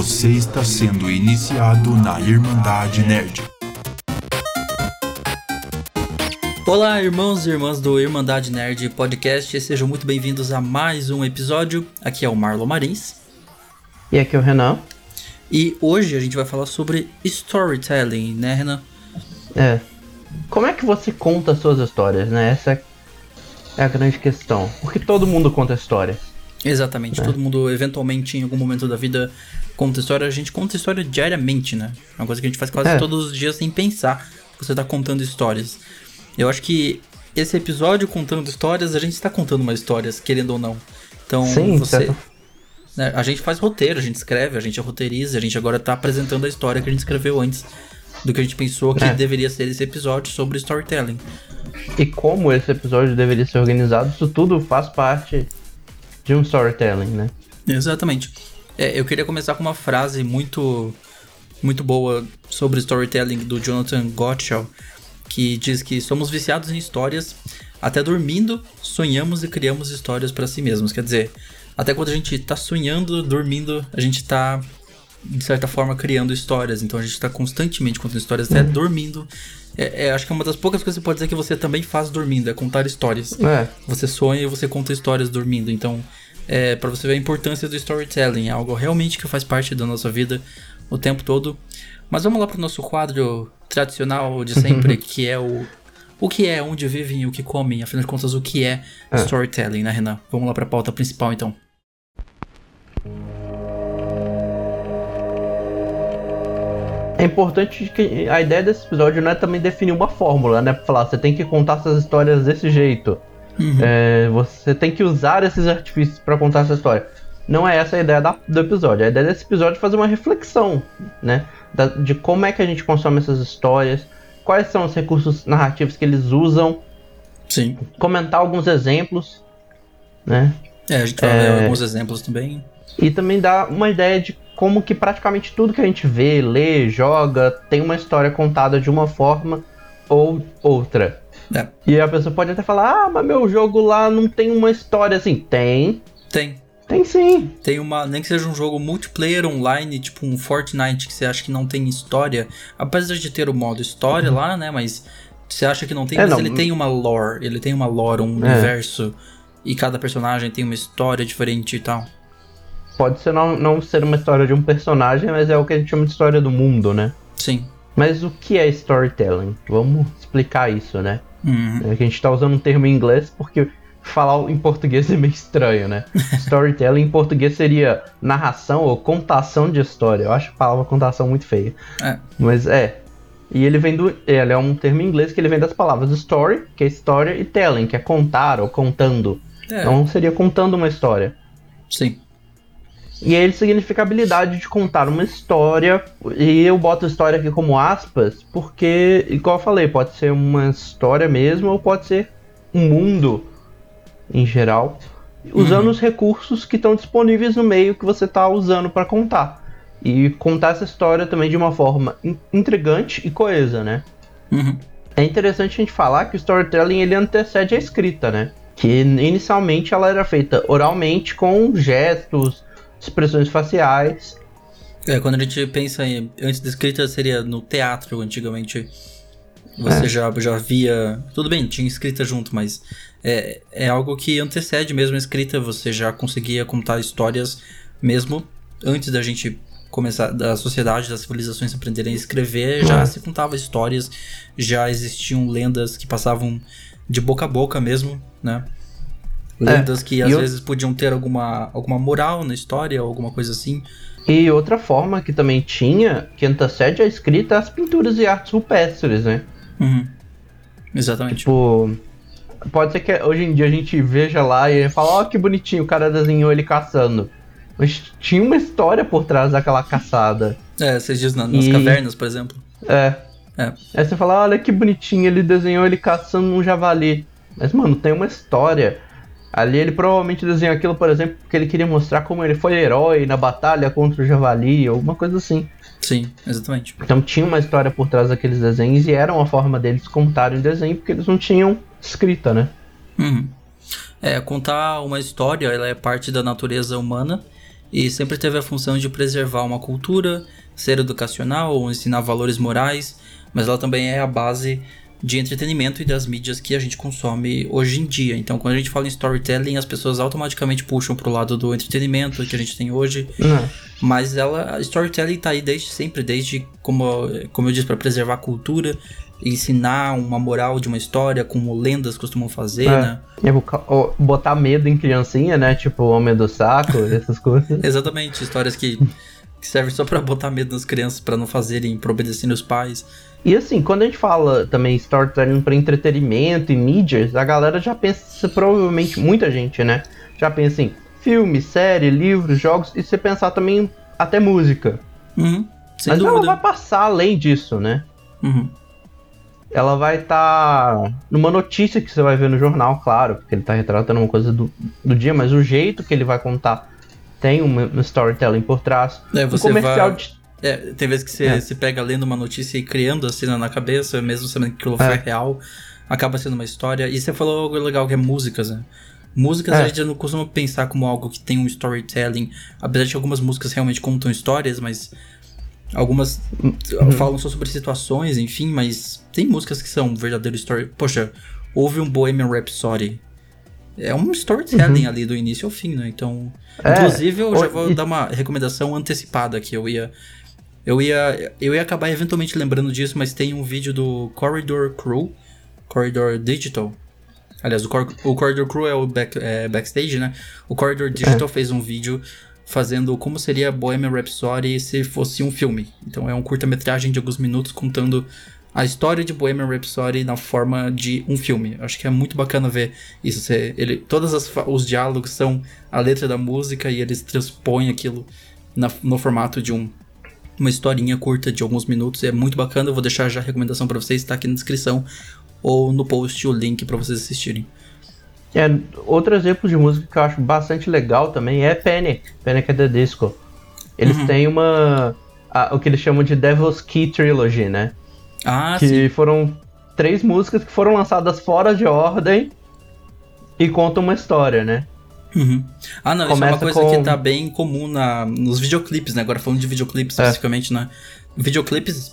Você está sendo iniciado na Irmandade Nerd. Olá, irmãos e irmãs do Irmandade Nerd Podcast, sejam muito bem-vindos a mais um episódio. Aqui é o Marlon Marins. E aqui é o Renan. E hoje a gente vai falar sobre storytelling, né, Renan? É. Como é que você conta suas histórias, né? Essa é a grande questão. Porque todo mundo conta histórias. Exatamente, É. todo mundo eventualmente em algum momento da vida conta história. A gente conta história diariamente, né? É uma coisa que a gente faz quase É. todos os dias sem pensar você tá contando histórias. Eu acho que esse episódio contando histórias, a gente está contando uma história, querendo ou não. Então, Sim, você. certo. né, a gente faz roteiro, a gente escreve, a gente roteiriza, a gente agora tá apresentando a história que a gente escreveu antes do que a gente pensou que É. deveria ser esse episódio sobre storytelling. E como esse episódio deveria ser organizado, isso tudo faz parte de um storytelling, né? Exatamente. É, eu queria começar com uma frase muito muito boa sobre storytelling do Jonathan Gottschall, que diz que somos viciados em histórias, até dormindo, sonhamos e criamos histórias para si mesmos. Quer dizer, até quando a gente tá sonhando, dormindo, a gente tá de certa forma criando histórias. Então a gente tá constantemente contando histórias até dormindo. É, é, acho que é uma das poucas coisas que você pode dizer que você também faz dormindo, é contar histórias. É. Você sonha e você conta histórias dormindo. Então, é para você ver a importância do storytelling, é algo realmente que faz parte da nossa vida o tempo todo. Mas vamos lá pro nosso quadro tradicional de sempre, que é o o que é, onde vivem e o que comem. Afinal de contas, o que é, É. storytelling, né, Renan? Vamos lá pra pauta principal então. É importante que a ideia desse episódio não é também definir uma fórmula, né? Pra falar, você tem que contar essas histórias desse jeito. Uhum. É, você tem que usar esses artifícios pra contar essa história. Não é essa a ideia da- do episódio. A ideia desse episódio é fazer uma reflexão, né? Da- de como é que a gente consome essas histórias, quais são os recursos narrativos que eles usam, Sim. comentar alguns exemplos, né? É, a gente vai É. ver alguns exemplos também. E também dá uma ideia de como que praticamente tudo que a gente vê, lê, joga, tem uma história contada de uma forma ou outra. É. E a pessoa pode até falar, ah, mas meu jogo lá não tem uma história assim. Tem, Tem. tem sim. Tem uma. Nem que seja um jogo multiplayer online, tipo um Fortnite, que você acha que não tem história. Apesar de ter o modo história lá, né? Mas você acha que não tem, É, mas não. ele tem uma lore. Ele tem uma lore, um É. universo. E cada personagem tem uma história diferente e tal. Pode ser não, não ser uma história de um personagem, mas é o que a gente chama de história do mundo, né? Sim. Mas o que é storytelling? Vamos explicar isso, né? Uhum. É que a gente tá usando um termo em inglês porque falar em português é meio estranho, né? Storytelling em português seria narração ou contação de história. Eu acho a palavra contação muito feia. É. Mas é. E ele vem do. Ele é um termo em inglês que ele vem das palavras story, que é história, e telling, que é contar ou contando. É, Então seria contando uma história. sim. E ele significa a habilidade de contar uma história. E eu boto história aqui como aspas, porque, igual eu falei, pode ser uma história mesmo, ou pode ser um mundo em geral, usando Uhum. os recursos que estão disponíveis no meio que você está usando para contar. E contar essa história também de uma forma in- intrigante e coesa, né? Uhum. É interessante a gente falar que o storytelling ele antecede a escrita, né? Que inicialmente ela era feita oralmente com gestos, expressões faciais. É, quando a gente pensa em. Antes da escrita seria no teatro, antigamente. Você É. já, já via. Tudo bem, tinha escrita junto, mas é, é algo que antecede mesmo a escrita. Você já conseguia contar histórias mesmo antes da gente começar, da sociedade, das civilizações aprenderem a escrever, já É. se contava histórias, já existiam lendas que passavam de boca a boca mesmo, né? Lendas que É. e às eu- vezes podiam ter alguma, alguma moral na história, alguma coisa assim. E outra forma que também tinha, que antecede a escrita, é as pinturas e artes rupestres, né? Uhum. Exatamente. Tipo, pode ser que hoje em dia a gente veja lá e fala, ó que bonitinho, o cara desenhou ele caçando. Mas tinha uma história por trás daquela caçada. É, vocês dizem na- nas E- cavernas, por exemplo. É. É. Aí você fala, olha que bonitinho, ele desenhou ele caçando um javali. Mas, mano, tem uma história. Ali ele provavelmente desenhou aquilo, por exemplo, porque ele queria mostrar como ele foi herói na batalha contra o javali, ou alguma coisa assim. Sim, exatamente. Então tinha uma história por trás daqueles desenhos e era uma forma deles contarem desenho, porque eles não tinham escrita, né? Uhum. É, contar uma história, ela é parte da natureza humana e sempre teve a função de preservar uma cultura, ser educacional ou ensinar valores morais, mas ela também é a base de entretenimento e das mídias que a gente consome hoje em dia. Então, quando a gente fala em storytelling, as pessoas automaticamente puxam pro lado do entretenimento que a gente tem hoje. Não. Mas ela, a storytelling tá aí desde sempre, desde como, como eu disse, para preservar a cultura, ensinar uma moral de uma história, como lendas costumam fazer, É. né? Ó, botar medo em criancinha, né? Tipo, Homem do Saco, essas coisas. Exatamente, histórias que, que servem só pra botar medo nas crianças, pra não fazerem, pra obedecerem os pais. E assim, quando a gente fala também storytelling para entretenimento e mídias, a galera já pensa, provavelmente, muita gente, né? Já pensa em filme, série, livros, jogos, e você pensar também até música. Uhum, Mas ela dúvida. vai passar além disso, né? Uhum. Ela vai estar numa notícia que você vai ver no jornal, claro, porque ele tá retratando uma coisa do, do dia, mas o jeito que ele vai contar tem um, um storytelling por trás. É, um você comercial vai- de É, tem vezes que você É. se pega lendo uma notícia e criando a cena na cabeça, mesmo sabendo que aquilo foi É. real, acaba sendo uma história. E você falou algo legal que é músicas, né? Músicas É. a gente não costuma pensar como algo que tem um storytelling, apesar de que algumas músicas realmente contam histórias, mas algumas Uhum. falam só sobre situações, enfim, mas tem músicas que são um verdadeiro story. Poxa, houve um Bohemian Rhapsody. É um storytelling ali do início ao fim, né? Então, Uhum. É, inclusive eu já vou e- dar uma recomendação antecipada que eu ia eu ia eu ia acabar eventualmente lembrando disso, mas tem um vídeo do Corridor Crew, Corridor Digital. Aliás, o, Cor- o Corridor Crew é o back- é, backstage, né? O Corridor Digital fez um vídeo fazendo como seria Bohemian Rhapsody se fosse um filme. Então é um curta-metragem de alguns minutos contando a história de Bohemian Rhapsody na forma de um filme. Acho que é muito bacana ver isso. Ele, todos os diálogos são a letra da música e eles transpõem aquilo na- no formato de um, uma historinha curta de alguns minutos. É muito bacana. Eu vou deixar já a recomendação pra vocês, tá aqui na descrição ou no post o link pra vocês assistirem. É, outro exemplo de música que eu acho bastante legal também é Panic, Panic at the Disco. Eles Uhum. têm uma. a- o que eles chamam de Devil's Key Trilogy, né? Ah, que sim. foram três músicas que foram lançadas fora de ordem e contam uma história, né? Uhum. Ah, não, isso é uma Começa coisa com- que tá bem comum na, nos videoclipes, né? Agora falando de videoclipes É. especificamente, né? Videoclipes,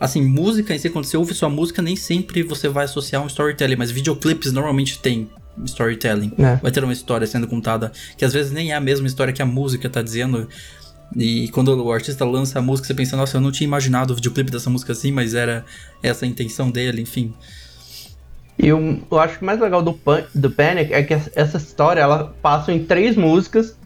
assim, música em si, quando você ouve sua música, nem sempre você vai associar um storytelling, mas videoclipes normalmente tem storytelling. É. Vai ter uma história sendo contada, que às vezes nem é a mesma história que a música tá dizendo. E quando o artista lança a música, você pensa, nossa, eu não tinha imaginado o videoclipe dessa música assim, mas era essa a intenção dele, enfim. E eu, eu acho que o mais legal do, Pan- do Panic é que essa- história ela passa em três músicas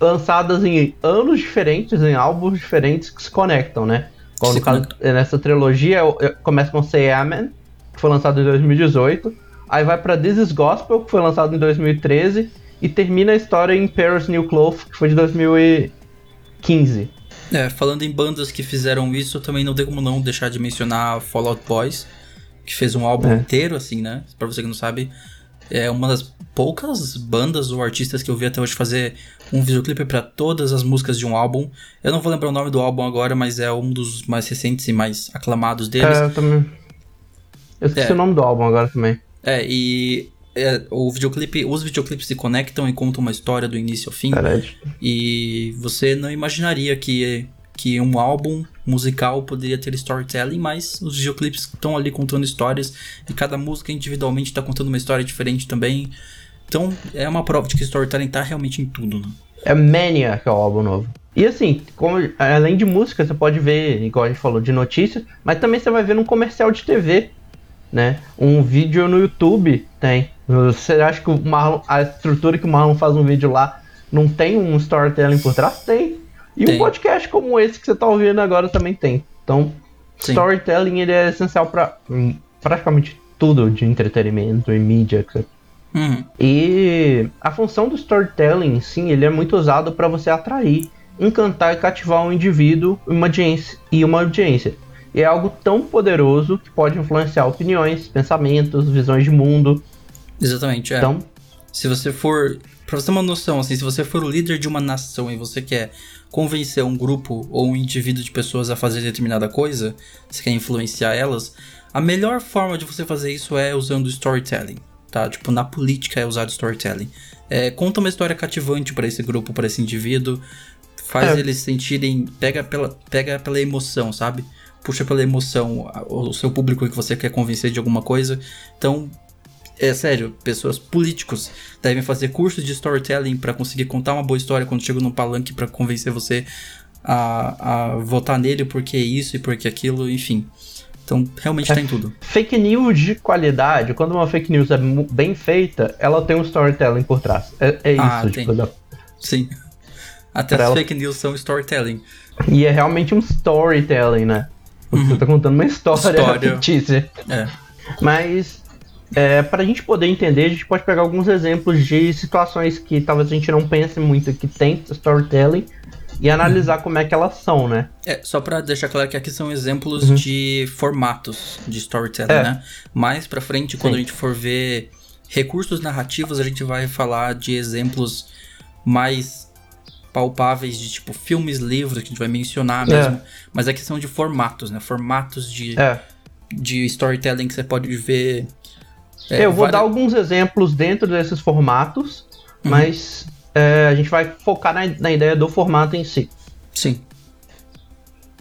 lançadas em anos diferentes, em álbuns diferentes que se conectam, né? Como caso, nessa trilogia começa com Say Amen, que foi lançado em 2018, aí vai pra This Is Gospel, que foi lançado em 2013, e termina a história em Paris New Cloth, que foi de 2015. É, falando em bandas que fizeram isso, também não tem como não deixar de mencionar Fallout Boys, que fez um álbum É. inteiro, assim, né? Pra você que não sabe, é uma das poucas bandas ou artistas que eu vi até hoje fazer um videoclipe pra todas as músicas de um álbum. Eu não vou lembrar o nome do álbum agora, mas é um dos mais recentes e mais aclamados deles. É, eu também. Eu esqueci É. o nome do álbum agora também. É, e é, o videoclipe, os videoclipes se conectam e contam uma história do início ao fim. Verdade. E você não imaginaria que, que um álbum musical poderia ter storytelling, mas os videoclipes estão ali contando histórias e cada música individualmente está contando uma história diferente também. Então é uma prova de que storytelling tá realmente em tudo, né? É Mania, que é o álbum novo. E assim, como, além de música, você pode ver, igual a gente falou, de notícias, mas também você vai ver num comercial de TV, né? Um vídeo no YouTube tem. Você acha que Marlon, a estrutura que o Marlon faz um vídeo lá não tem um storytelling por trás? Tem. E Tem. um podcast como esse que você tá ouvindo agora também tem. Então, Sim. storytelling ele é essencial para praticamente tudo de entretenimento e mídia Uhum. e a função do storytelling, sim, ele é muito usado para você atrair, encantar e cativar um indivíduo e uma audiência, e uma audiência. E é algo tão poderoso que pode influenciar opiniões, pensamentos, visões de mundo. Exatamente, é. Então, Se você for. Pra você ter uma noção, assim, se você for o líder de uma nação e você quer convencer um grupo ou um indivíduo de pessoas a fazer determinada coisa, você quer influenciar elas, a melhor forma de você fazer isso é usando storytelling. tá? Tipo, na política é usado storytelling. É, conta uma história cativante para esse grupo, para esse indivíduo, faz É. eles sentirem, pega pela, pega pela emoção, sabe? Puxa pela emoção o seu público que você quer convencer de alguma coisa. Então, é sério, pessoas políticos devem fazer cursos de storytelling para conseguir contar uma boa história quando chegam num palanque para convencer você a, a votar nele porque isso e porque aquilo, enfim. Então, realmente É. tá em tudo. Fake news de qualidade, quando uma fake news é bem feita, ela tem um storytelling por trás. É, é isso, Ah, tipo, tem. Sim. Até Pra as ela- fake news são storytelling. E é realmente um storytelling, né? Você tá contando uma história, Uhum. História. fictícia. É. Mas, é, pra gente poder entender, a gente pode pegar alguns exemplos de situações que talvez a gente não pense muito que tem storytelling e analisar como é que elas são, né? É, só pra deixar claro que aqui são exemplos de formatos de storytelling, Uhum. É. né? Mais pra frente, quando Sim. a gente for ver recursos narrativos, a gente vai falar de exemplos mais palpáveis de tipo filmes, livros, que a gente vai mencionar É. mesmo. Mas aqui são de formatos, né? Formatos de, É. de storytelling que você pode ver. É, eu vou vari- dar alguns exemplos dentro desses formatos, Uhum. mas é, a gente vai focar na, na ideia do formato em si. Sim.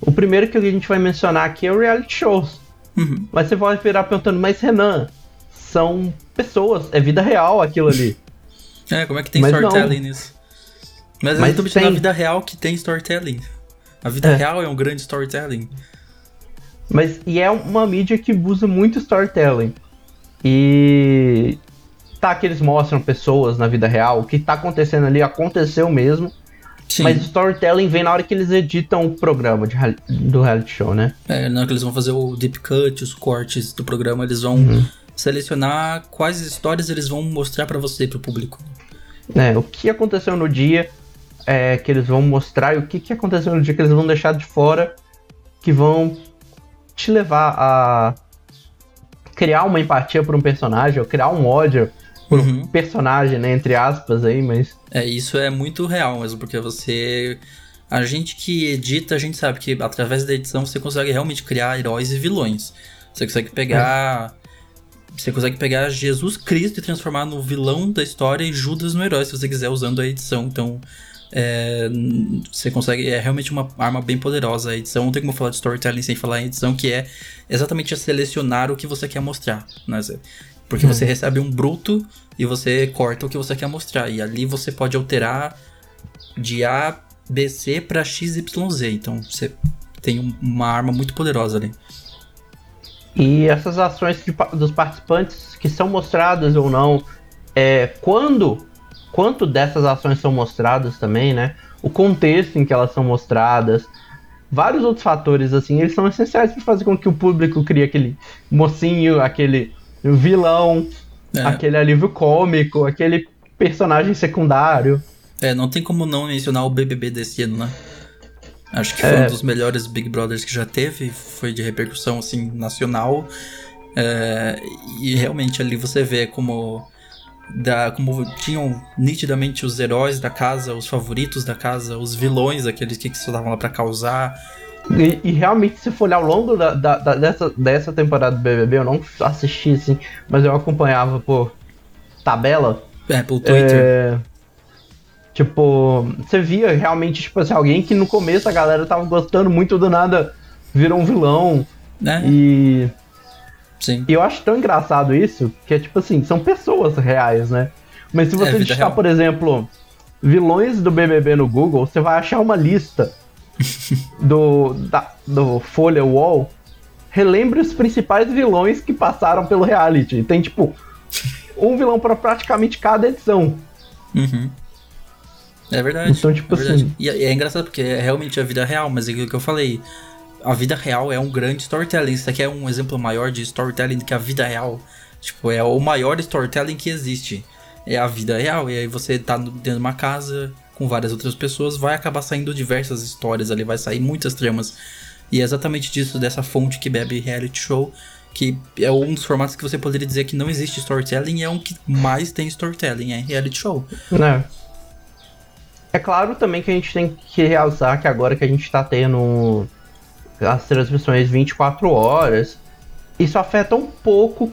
O primeiro que a gente vai mencionar aqui é o reality shows. Uhum. Mas você pode virar perguntando, mas Renan, são pessoas, é vida real aquilo ali. É, como é que tem Mas não. storytelling nisso? Mas, Mas eu tô pensando na tem. vida real que tem storytelling. A vida É. real é um grande storytelling. Mas e é uma mídia que usa muito storytelling. E tá que eles mostram pessoas na vida real, o que tá acontecendo ali aconteceu mesmo, Sim. mas o storytelling vem na hora que eles editam o programa de do reality show, né? É, na hora que eles vão fazer o deep cut, os cortes do programa, eles vão Uhum. selecionar quais histórias eles vão mostrar pra você, pro público. É, o que aconteceu no dia é, que eles vão mostrar e o que, que aconteceu no dia que eles vão deixar de fora que vão te levar a criar uma empatia por um personagem ou criar um ódio por um Uhum. personagem, né, entre aspas aí, mas É, isso é muito real mesmo, porque você. A gente que edita, a gente sabe que através da edição você consegue realmente criar heróis e vilões. Você consegue pegar. Você consegue pegar Jesus Cristo e transformar no vilão da história e Judas no herói, se você quiser, usando a edição. Então. É, você consegue. É realmente uma arma bem poderosa a edição. Não tem como falar de storytelling sem falar em edição, que é exatamente selecionar o que você quer mostrar. Né? Porque você recebe um bruto e você corta o que você quer mostrar. E ali você pode alterar de A, B, C pra X, Y, Z. Então você tem um- uma arma muito poderosa ali. E essas ações de dos participantes que são mostradas ou não, é, quando, quanto dessas ações são mostradas também, né? O contexto em que elas são mostradas, vários outros fatores assim, eles são essenciais para fazer com que o público crie aquele mocinho, aquele vilão, É, aquele alívio cômico, aquele personagem secundário. é, não tem como não mencionar o BBB desse ano, né? Acho que foi É. um dos melhores Big Brothers que já teve, foi de repercussão assim nacional. É, e realmente ali você vê como da, como tinham nitidamente os heróis da casa, os favoritos da casa, os vilões, aqueles que, estavam lá pra causar. E, e realmente, se for olhar ao longo da, da- da- dessa, dessa temporada do BBB, eu não assisti assim, mas eu acompanhava por tabela. É, pelo Twitter. É, tipo, você via realmente, tipo assim, alguém que no começo a galera tava gostando muito do nada, virou um vilão. né? E, Sim. e eu acho tão engraçado isso, que é tipo assim, são pessoas reais, né? Mas se É, você vida digitar, por exemplo, vilões do BBB no Google, você vai achar uma lista do, da, do Folha Wall. Relembre os principais vilões que passaram pelo reality. Tem, tipo, um vilão para praticamente cada edição. Uhum. É verdade. Então, tipo é verdade. assim- E é, é engraçado porque é realmente a vida real, mas é aquilo que eu falei. A vida real é um grande storytelling. Isso aqui é um exemplo maior de storytelling do que a vida real. Tipo, é o maior storytelling que existe. É a vida real. E aí você tá dentro de uma casa com várias outras pessoas, vai acabar saindo diversas histórias ali, vai sair muitas tramas. E é exatamente disso, dessa fonte que bebe reality show, que é um dos formatos que você poderia dizer que não existe storytelling é um que mais tem storytelling, é reality show. né? É claro também que a gente tem que realçar que agora que a gente tá tendo as transmissões 24 horas, isso afeta um pouco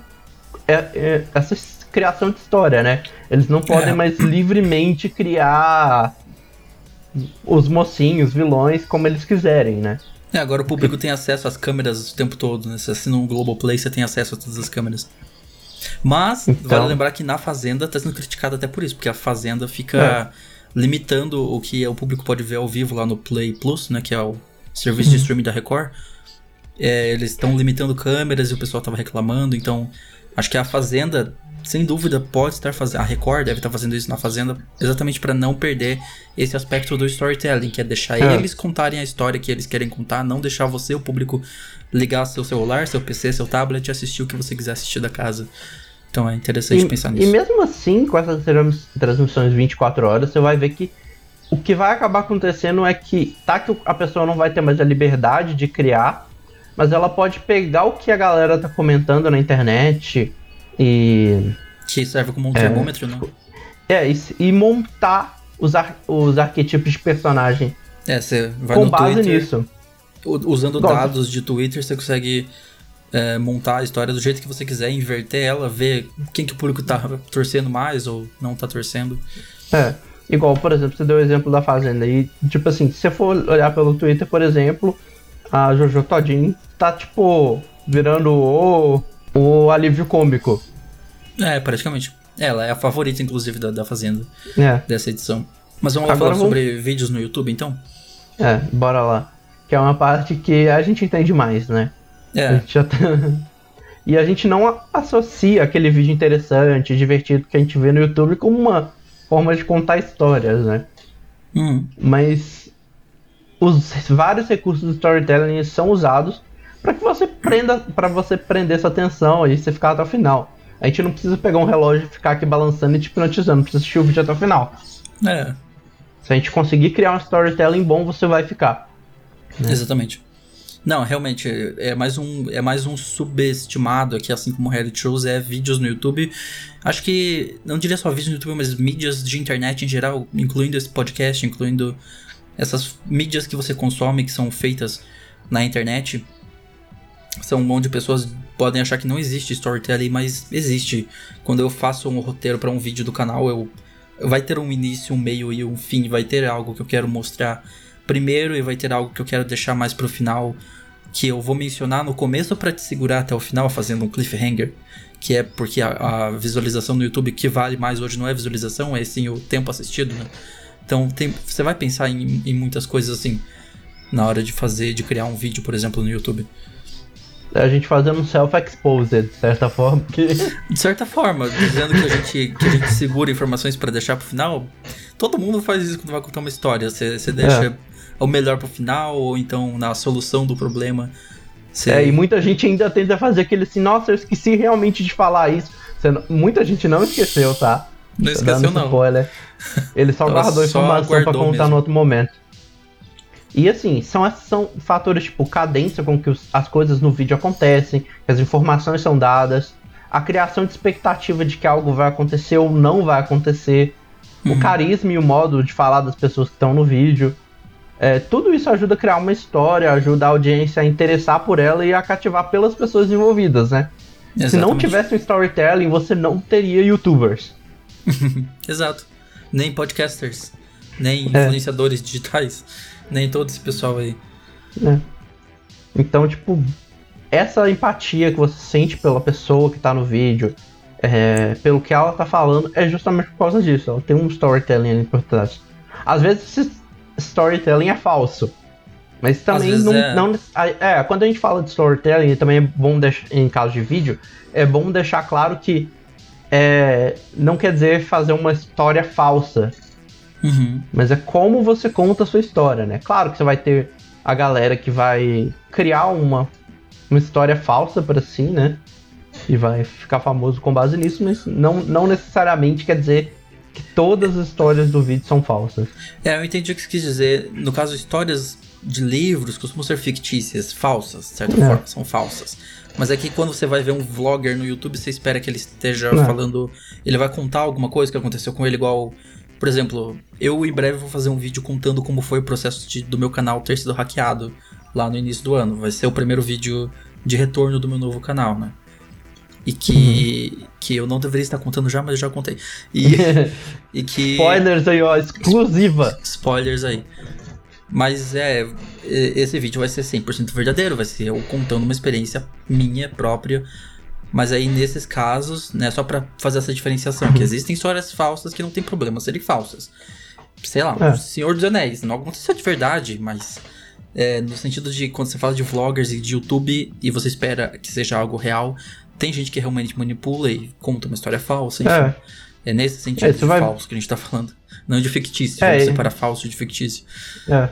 é, é, essa criação de história, né? Eles não podem É. mais livremente criar os mocinhos, vilões, como eles quiserem, né? É, agora o público tem acesso às câmeras o tempo todo, né? Você assina um Globoplay, você tem acesso a todas as câmeras. Mas, Então- vale lembrar que na Fazenda tá sendo criticado até por isso, porque a Fazenda fica limitando o que o público pode ver ao vivo lá no Play Plus, né? Que é o serviço de streaming da Record. É, eles estão limitando câmeras e o pessoal tava reclamando, então acho que a Fazenda, sem dúvida, pode estar fazendo. A Record deve estar fazendo isso na Fazenda exatamente para não perder esse aspecto do storytelling, que é deixar É. eles contarem a história que eles querem contar, não deixar você, o público, ligar seu celular, seu PC, seu tablet e assistir o que você quiser assistir da casa. Então é interessante E, pensar e nisso. mesmo assim, com essas trans- transmissões 24 horas, você vai ver que o que vai acabar acontecendo é que tá que a pessoa não vai ter mais a liberdade de criar, mas ela pode pegar o que a galera tá comentando na internet e Que serve como um É. termômetro, né? é e, e montar os, ar- os arquetipos de personagem É, você vai com no base Twitter, nisso. usando Gosto. dados de Twitter, você consegue é, montar a história do jeito que você quiser, inverter ela, ver quem que o público tá torcendo mais ou não tá torcendo. É. Igual, por exemplo, você deu o exemplo da Fazenda. E, tipo assim, se você for olhar pelo Twitter, por exemplo, a Jojo Todinho tá, tipo, virando o, o alívio cômico. É, praticamente. Ela é a favorita, inclusive, da, da Fazenda, É, dessa edição. Mas vamos lá Agora falar vamos- sobre vídeos no YouTube, então? é, bora lá. Que é uma parte que a gente entende mais, né? A É, gente já tá... E a gente não a- associa aquele vídeo interessante, divertido que a gente vê no YouTube como uma forma de contar histórias, né? hum, mas os vários recursos do storytelling são usados para que você prenda, para você prender sua atenção e você ficar até o final. A gente não precisa pegar um relógio e ficar aqui balançando e te hipnotizando, precisa assistir o vídeo até o final. é, Se a gente conseguir criar um storytelling bom, você vai ficar. Né? exatamente. Não, realmente, é mais um, é mais um subestimado aqui, assim como reality shows, é vídeos no YouTube. Acho que, não diria só vídeos no YouTube, mas mídias de internet em geral, incluindo esse podcast, incluindo essas mídias que você consome, que são feitas na internet. São um monte de pessoas podem achar que não existe storytelling, mas existe. Quando eu faço um roteiro para um vídeo do canal, eu vai ter um início, um meio e um fim, vai ter algo que eu quero mostrar primeiro e vai ter algo que eu quero deixar mais pro final, que eu vou mencionar no começo para te segurar até o final, fazendo um cliffhanger, que é porque a, a visualização no YouTube que vale mais hoje não é visualização, é sim o tempo assistido, né? Então tem, você vai pensar em, em muitas coisas assim na hora de fazer, de criar um vídeo, por exemplo, no YouTube. A gente fazendo um self-exposed, de certa forma, porque De certa forma, dizendo que a gente, que a gente segura informações para deixar pro final, todo mundo faz isso quando vai contar uma história. Você, você deixa o melhor pro final, ou então na solução do problema. Você... É, e muita gente ainda tenta fazer aquele assim, nossa, eu esqueci realmente de falar isso. Não- muita gente não esqueceu, tá? não esqueceu, não. Spoiler. Ele só guardou informação pra contar mesmo. no outro momento. E assim, são, são fatores tipo cadência com que os- as coisas no vídeo acontecem, que as informações são dadas, a criação de expectativa de que algo vai acontecer ou não vai acontecer, o Uhum. carisma e o modo de falar das pessoas que estão no vídeo. É, tudo isso ajuda a criar uma história, ajuda a audiência a interessar por ela e a cativar pelas pessoas envolvidas, né? Se não Exatamente. tivesse um storytelling, você não teria youtubers. Exato. Nem podcasters, nem É. influenciadores digitais, nem todo esse pessoal aí. né? Então, tipo, essa empatia que você sente pela pessoa que tá no vídeo, é, pelo que ela tá falando, é justamente por causa disso. Ela tem um storytelling ali por trás. Às vezes storytelling é falso. Mas também não, é. não. É, quando a gente fala de storytelling, também é bom deixar, em caso de vídeo, é bom deixar claro que é, não quer dizer fazer uma história falsa. Uhum. Mas é como você conta a sua história, né? Claro que você vai ter a galera que vai criar uma, uma história falsa para si, né? E vai ficar famoso com base nisso, mas não, não necessariamente quer dizer que todas as histórias do vídeo são falsas. É, eu entendi o que você quis dizer. No caso, histórias de livros costumam ser fictícias, falsas, de certa É. forma, são falsas. Mas é que quando você vai ver um vlogger no YouTube, você espera que ele esteja É. falando. Ele vai contar alguma coisa que aconteceu com ele, igual. Por exemplo, eu em breve vou fazer um vídeo contando como foi o processo de- do meu canal ter sido hackeado lá no início do ano. Vai ser o primeiro vídeo de retorno do meu novo canal, né? e que, que eu não deveria estar contando já, mas eu já contei. E, e que. Spoilers aí, ó, exclusiva. Spoilers aí. Mas é, esse vídeo vai ser 100% verdadeiro, vai ser eu contando uma experiência minha própria. Mas aí nesses casos, né, só pra fazer essa diferenciação, que existem histórias falsas que não tem problema serem falsas. Sei lá, É. o Senhor dos Anéis, não aconteceu de verdade, mas é, no sentido de quando você fala de vloggers e de YouTube e você espera que seja algo real, tem gente que realmente manipula e conta uma história falsa, enfim. É. É, nesse sentido É, de vai- falso que a gente tá falando. Não de fictício, É, separar falso de fictício. É.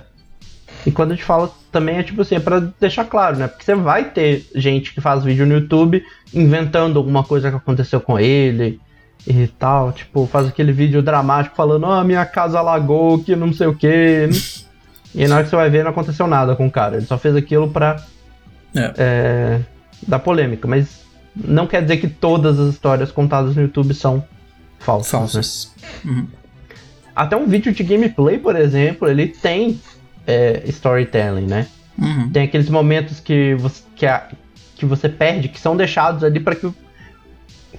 E quando a gente fala também é tipo assim, é pra deixar claro, né? Porque você vai ter gente que faz vídeo no YouTube inventando alguma coisa que aconteceu com ele e tal. Tipo, faz aquele vídeo dramático falando, ah, minha casa alagou, que não sei o quê. e na hora que você vai ver, não aconteceu nada com o cara. Ele só fez aquilo pra É. é, dar polêmica. Mas não quer dizer que todas as histórias contadas no YouTube são falsas. né? Falsos. Uhum. Até um vídeo de gameplay, por exemplo, ele tem é, storytelling, né? Uhum. Tem aqueles momentos que você, que, a- que você perde, que são deixados ali para que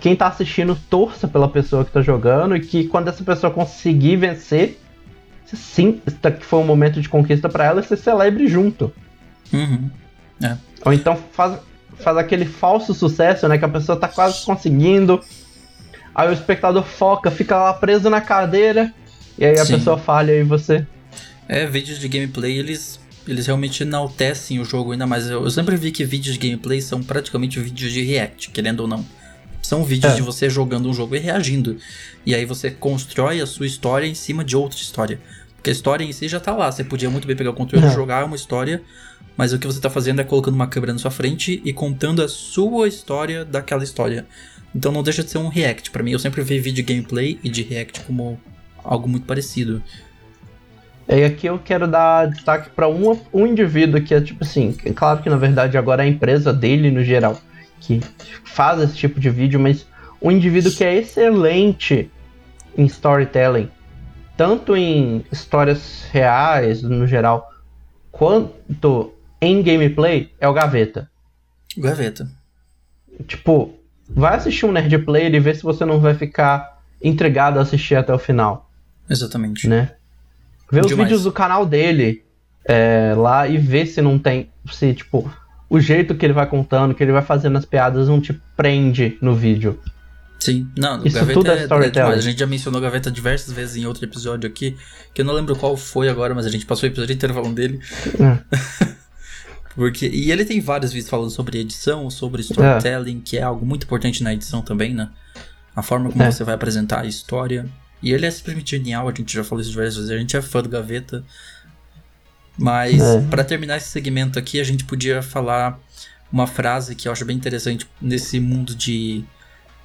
quem tá assistindo torça pela pessoa que tá jogando e que quando essa pessoa conseguir vencer, você sinta que foi um momento de conquista para ela e você celebre junto. Uhum. Ou então faz, faz aquele falso sucesso, né? Que a pessoa tá quase conseguindo. Aí o espectador foca, fica lá preso na cadeira. E aí a Sim. pessoa falha e você. É, vídeos de gameplay, eles, eles realmente enaltecem o jogo ainda mais. Eu, eu sempre vi que vídeos de gameplay são praticamente vídeos de react, querendo ou não. São vídeos É. de você jogando um jogo e reagindo. E aí você constrói a sua história em cima de outra história. Porque a história em si já tá lá. Você podia muito bem pegar o controle e É. jogar uma história. Mas o que você tá fazendo é colocando uma câmera na sua frente e contando a sua história daquela história. Então não deixa de ser um react. Pra mim, eu sempre vi vídeo de gameplay e de react como algo muito parecido. E aqui eu quero dar destaque para um, um indivíduo que é tipo assim, é claro que na verdade agora é a empresa dele no geral que faz esse tipo de vídeo, mas um indivíduo que é excelente em storytelling, tanto em histórias reais no geral, quanto em gameplay, é o Gaveta. Gaveta. Tipo, vai assistir um Nerd Player e ver se você não vai ficar intrigado a assistir até o final Exatamente. né? Ver os vídeos do canal dele é, lá e ver se não tem. Se, tipo, o jeito que ele vai contando, que ele vai fazendo as piadas não te prende no vídeo. Sim, não, Isso Gaveta tudo é é, é storytelling. demais. A gente já mencionou Gaveta diversas vezes em outro episódio aqui, que eu não lembro qual foi agora, mas a gente passou o episódio inteiro falando dele. É. Porque, e ele tem vários vídeos falando sobre edição, sobre storytelling, que é algo muito importante na edição também, né? A forma como É. você vai apresentar a história. E ele é simplesmente genial, a gente já falou isso diversas vezes, a gente é fã do Gaveta. Mas, É. pra terminar esse segmento aqui, a gente podia falar uma frase que eu acho bem interessante nesse mundo de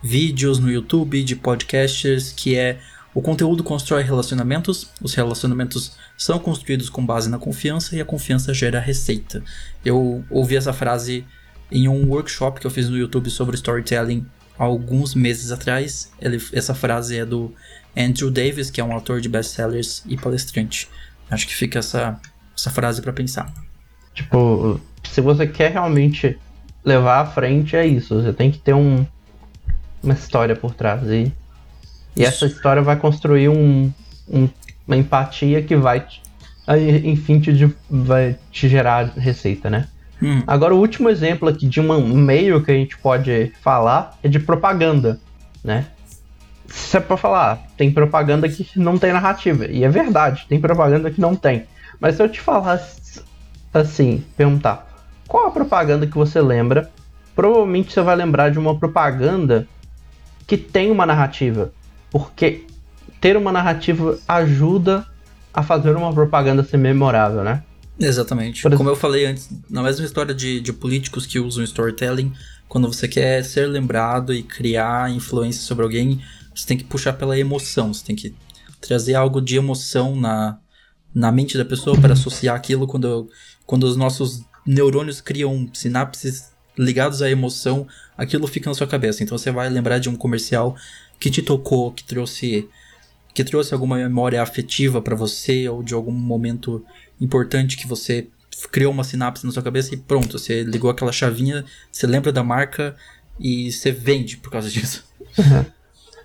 vídeos no YouTube, de podcasters, que é o conteúdo constrói relacionamentos, os relacionamentos são construídos com base na confiança e a confiança gera receita. Eu ouvi essa frase em um workshop que eu fiz no YouTube sobre storytelling alguns meses atrás. Ele- essa frase é do Andrew Davis, que é um autor de best-sellers e palestrante. Acho que fica essa, essa frase pra pensar. Tipo, se você quer realmente levar à frente, é isso. Você tem que ter um, uma história por trás. E, e essa história vai construir um, um- uma empatia que vai, enfim, te, vai te gerar receita, né? Hum, Agora, o último exemplo aqui de um meio que a gente pode falar é de propaganda, né? Se é pra falar, tem propaganda que não tem narrativa. E é verdade, tem propaganda que não tem. Mas se eu te falar assim, perguntar, qual a propaganda que você lembra? Provavelmente você vai lembrar de uma propaganda que tem uma narrativa. Porque ter uma narrativa ajuda a fazer uma propaganda ser memorável, né? Exatamente. Por Como eu falei antes, na mesma história de, de políticos que usam storytelling, quando você quer ser lembrado e criar influência sobre alguém, você tem que puxar pela emoção, você tem que trazer algo de emoção na, na mente da pessoa para associar aquilo quando, quando os nossos neurônios criam sinapses ligados à emoção, aquilo fica na sua cabeça. Então você vai lembrar de um comercial que te tocou, que trouxe que trouxe alguma memória afetiva para você ou de algum momento importante que você criou uma sinapse na sua cabeça e pronto, você ligou aquela chavinha, você lembra da marca e você vende por causa disso.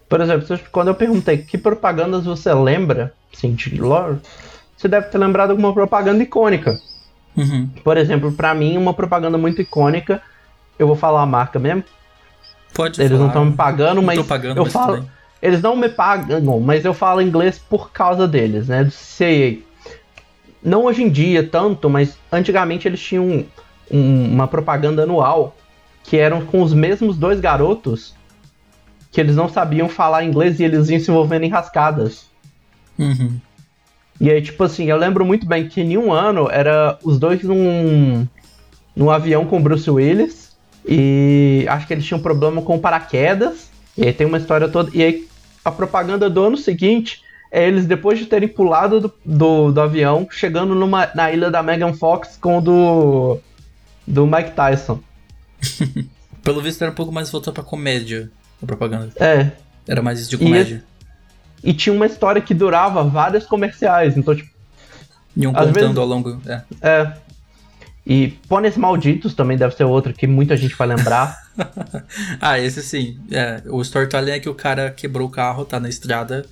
Por exemplo, quando eu perguntei que propagandas você lembra, assim, de lore, você deve ter lembrado alguma propaganda icônica. Uhum. Por exemplo, para mim, uma propaganda muito icônica, eu vou falar a marca mesmo. Pode Eles falar. não estão me pagando, mas pagando, eu mas falo. bem. Eles não me pagam, mas eu falo inglês por causa deles, né? Do CA. Não hoje em dia tanto, mas antigamente eles tinham um- um- uma propaganda anual que eram com os mesmos dois garotos que eles não sabiam falar inglês e eles iam se envolvendo em rascadas. Uhum. E aí, tipo assim, eu lembro muito bem que em um ano era os dois num, num avião com Bruce Willis. E acho que eles tinham problema com paraquedas. E aí tem uma história toda. E aí a propaganda do ano seguinte é eles, depois de terem pulado do, do, do avião, chegando numa, na ilha da Megan Fox com o do. do Mike Tyson. Pelo visto era um pouco mais voltado pra comédia a propaganda. É. Era mais isso de comédia. E tinha uma história que durava vários comerciais. Então, tipo, E um Às contando vezes- ao longo. É. é. E Pôneis Malditos também deve ser outro que muita gente vai lembrar. Ah, esse sim. É, o storytelling é que o cara quebrou o carro, tá na estrada,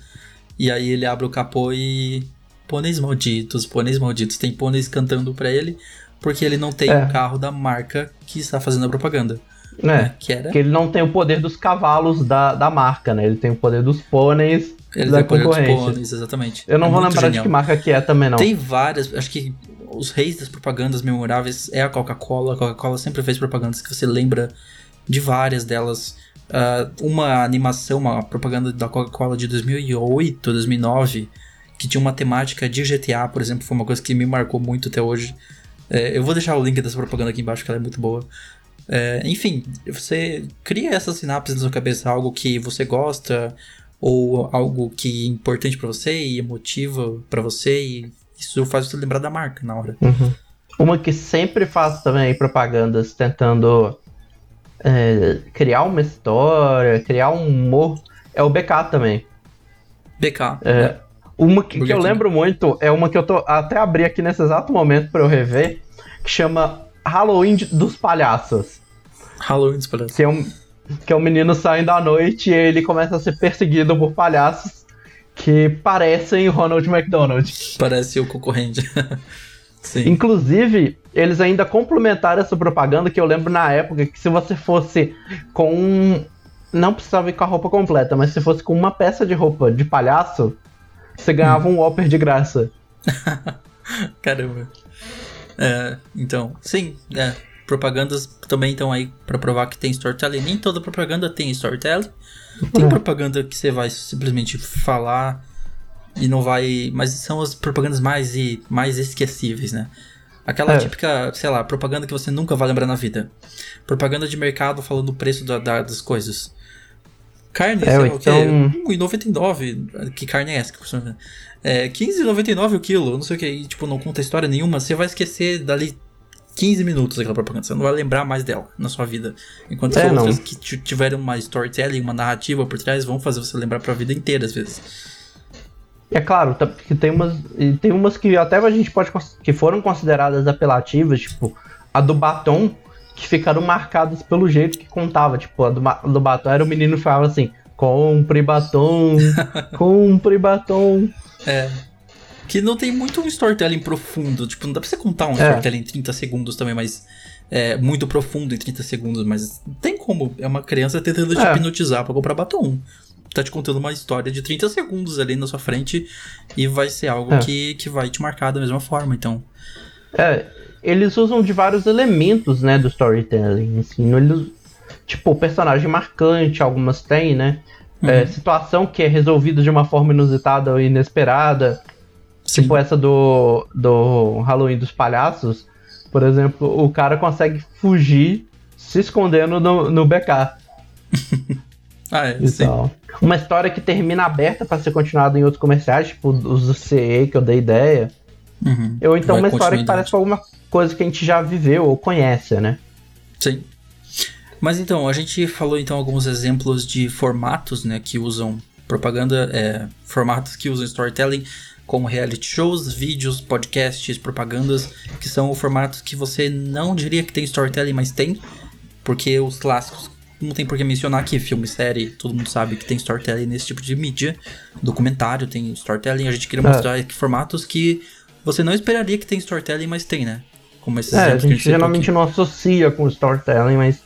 e aí ele abre o capô e. Pôneis malditos, pôneis malditos. Tem pôneis cantando pra ele, porque ele não tem É. o carro da marca que está fazendo a propaganda. né? Que era. Que ele não tem o poder dos cavalos da, da marca, né? Ele tem o poder dos pôneis Ele da tem o poder dos pôneis, exatamente. Eu não É vou lembrar de genial. que marca que é também, não. Tem várias, acho que os reis das propagandas memoráveis é a Coca-Cola. A Coca-Cola sempre fez propagandas que você lembra de várias delas. Ah, uma animação, uma propaganda da Coca-Cola de 2008, 2009, que tinha uma temática de GTA, por exemplo, foi uma coisa que me marcou muito até hoje. É, eu vou deixar o link dessa propaganda aqui embaixo, que ela é muito boa. É, enfim, você cria essas sinapses na sua cabeça, algo que você gosta, ou algo que é importante pra você e emotiva pra você, e isso faz você lembrar da marca na hora. Uhum. Uma que sempre faz também propagandas tentando é, criar uma história, criar um humor, é o BK também. BK. É, né? Uma que, que eu lembro muito é uma que eu tô até abri aqui nesse exato momento pra eu rever, que chama Halloween dos Palhaços. Halloween dos palhaços. Que é um, que é um menino saindo à noite e ele começa a ser perseguido por palhaços que parecem Ronald McDonald. Parece o concorrente. Sim. Inclusive, eles ainda complementaram essa propaganda que eu lembro na época que se você fosse com um. Não precisava ir com a roupa completa, mas se fosse com uma peça de roupa de palhaço, você ganhava um Whopper de graça. Caramba. É, então, sim, é, propagandas também estão aí pra provar que tem storytelling. Nem toda propaganda tem storytelling. Tem É. propaganda que você vai simplesmente falar e não vai. Mas são as propagandas mais, e, mais esquecíveis, né? Aquela É. típica, sei lá, propaganda que você nunca vai lembrar na vida. Propaganda de mercado falando o preço da- da- das coisas. Carne, É, sei lá o quê? então- 1,99. Que carne é essa? que funciona? É, 15,99 o quilo, não sei o que. E, tipo, não conta história nenhuma. Você vai esquecer dali 15 minutos aquela propaganda. Você não vai lembrar mais dela na sua vida. Enquanto É, as outras que tiveram uma storytelling, uma narrativa por trás, vão fazer você lembrar pra vida inteira, às vezes. É claro, tá- que tem umas. Tem umas que até a gente pode. que foram consideradas apelativas, tipo, a do batom, que ficaram marcadas pelo jeito que contava. Tipo, a do, ma- do batom era o menino que falava assim: compre batom, compre batom. É. Que não tem muito um storytelling profundo. Tipo, não dá pra você contar um É. storytelling em 30 segundos também, mas. É muito profundo em 30 segundos, mas tem como. É uma criança tentando te É. hipnotizar pra comprar batom. Tá te contando uma história de 30 segundos ali na sua frente e vai ser algo É. que, que vai te marcar da mesma forma. Então, É, eles usam de vários elementos, né, do storytelling. Assim, eles, tipo, personagem marcante, algumas tem, né? É, situação que é resolvida de uma forma inusitada ou inesperada. Sim. Tipo essa do, do Halloween dos palhaços. Por exemplo, o cara consegue fugir se escondendo no, no BK ah, é, e sim. tal. Uma história que termina aberta pra ser continuada em outros comerciais, tipo os do CE que eu dei ideia. Uhum. Ou então Vai uma história que parece com alguma coisa que a gente já viveu ou conhece, né? Sim. Mas então, a gente falou então alguns exemplos de formatos, né, que usam propaganda, é, formatos que usam storytelling, como reality shows, vídeos, podcasts, propagandas, que são formatos que você não diria que tem storytelling, mas tem, porque os clássicos não tem por que mencionar aqui. Filme, série, todo mundo sabe que tem storytelling nesse tipo de mídia. Documentário tem storytelling. A gente queria É. mostrar aqui formatos que você não esperaria que tem storytelling, mas tem, né? Como esses É, a que a gente gente geralmente não associa com storytelling, mas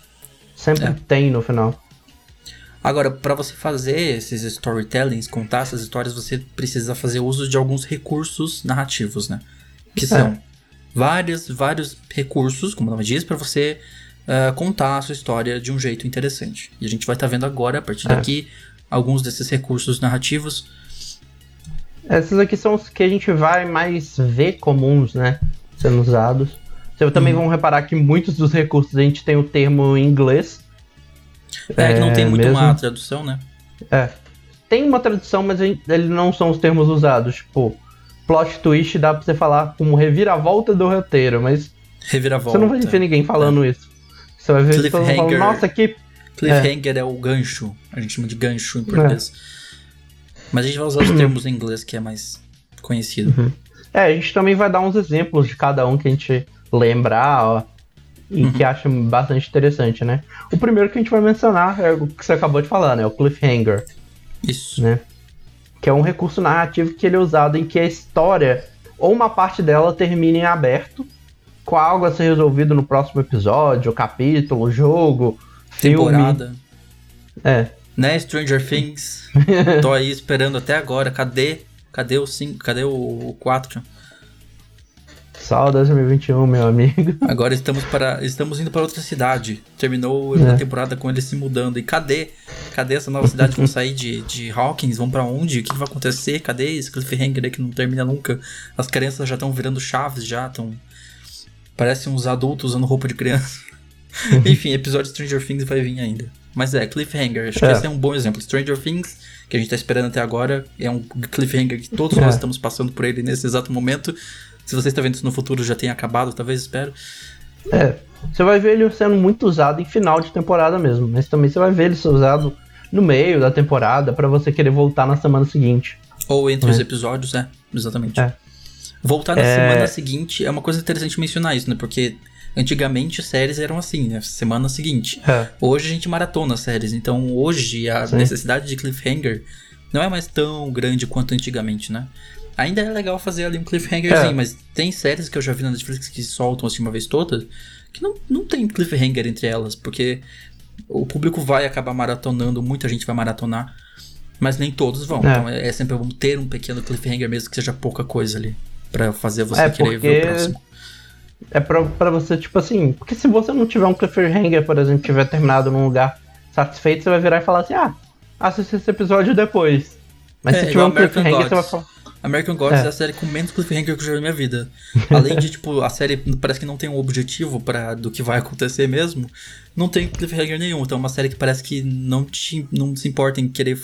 sempre É. tem no final. Agora, pra você fazer esses storytellings, contar essas histórias, você precisa fazer uso de alguns recursos narrativos, né? Que são vários, vários recursos, como o nome diz, pra você ah, contar a sua história de um jeito interessante. E a gente vai estar vendo agora, a partir É. daqui, alguns desses recursos narrativos. Esses aqui são os que a gente vai mais ver comuns, né? Sendo usados. Vocês também vão reparar que muitos dos recursos a gente tem o termo em inglês. É, que não tem muito mesmo. uma tradução, né? É. Tem uma tradução, mas eles não são os termos usados. Tipo, plot twist dá pra você falar como reviravolta do roteiro, mas Reviravolta. você não vai ver ninguém falando isso. Você vai ver mundo falando, Cliffhanger. nossa, que. Cliffhanger é. o gancho. A gente chama de gancho em português. Mas a gente vai usar os termos em inglês, que é mais conhecido. É, a gente também vai dar uns exemplos de cada um que a gente lembrar, ó. E Uhum. que acha bastante interessante, né? O primeiro que a gente vai mencionar é o que você acabou de falar, né? O cliffhanger. Isso. né? Que é um recurso narrativo que ele é usado em que a história ou uma parte dela termina em aberto, com algo a ser resolvido no próximo episódio, capítulo, jogo, filme. Temporada. É. Né, Stranger Things. Tô aí esperando até agora. Cadê? Cadê o 5? Cadê o 4? Só 2021, meu amigo. Agora estamos para estamos indo para outra cidade. Terminou É. a temporada com eles se mudando. E cadê? Cadê essa nova cidade? Vão sair de, de Hawkins? Vão pra onde? O que, que vai acontecer? Cadê esse cliffhanger aí que não termina nunca? As crianças já estão virando chaves, já estão. Parecem uns adultos usando roupa de criança. Enfim, episódio Stranger Things vai vir ainda. Mas é, cliffhanger. Acho que É. esse é um bom exemplo. Stranger Things, que a gente tá esperando até agora, é um cliffhanger que todos É. nós estamos passando por ele nesse exato momento. Se você está vendo isso no futuro, já tenha acabado, talvez, espero. É. Você vai ver ele sendo muito usado em final de temporada mesmo, mas também você vai ver ele ser usado no meio da temporada pra você querer voltar na semana seguinte. Ou entre os É. episódios, é, exatamente. É. Voltar na É. semana seguinte é uma coisa interessante mencionar isso, né? Porque antigamente séries eram assim, né? Semana seguinte. É. Hoje a gente maratona séries, então hoje a Sim. necessidade de cliffhanger não é mais tão grande quanto antigamente, né? Ainda é legal fazer ali um cliffhangerzinho, É. mas tem séries que eu já vi na Netflix que soltam assim uma vez toda que não, não tem cliffhanger entre elas, porque o público vai acabar maratonando, muita gente vai maratonar, mas nem todos vão. É. Então é, é sempre bom ter um pequeno cliffhanger, mesmo que seja pouca coisa ali, pra fazer você É, querer ver porque- o próximo. É pra, pra você, tipo assim, porque se você não tiver um cliffhanger, por exemplo, tiver terminado num lugar satisfeito, você vai virar e falar assim, ah, assista esse episódio depois. Mas É, se tiver um cliffhanger, você vai falar. American Gods é. É. a série com menos cliffhanger que eu já vi na minha vida. Além de, tipo, a série parece que não tem um objetivo para do que vai acontecer mesmo, não tem cliffhanger nenhum. Então é uma série que parece que não, te, não se importa em querer,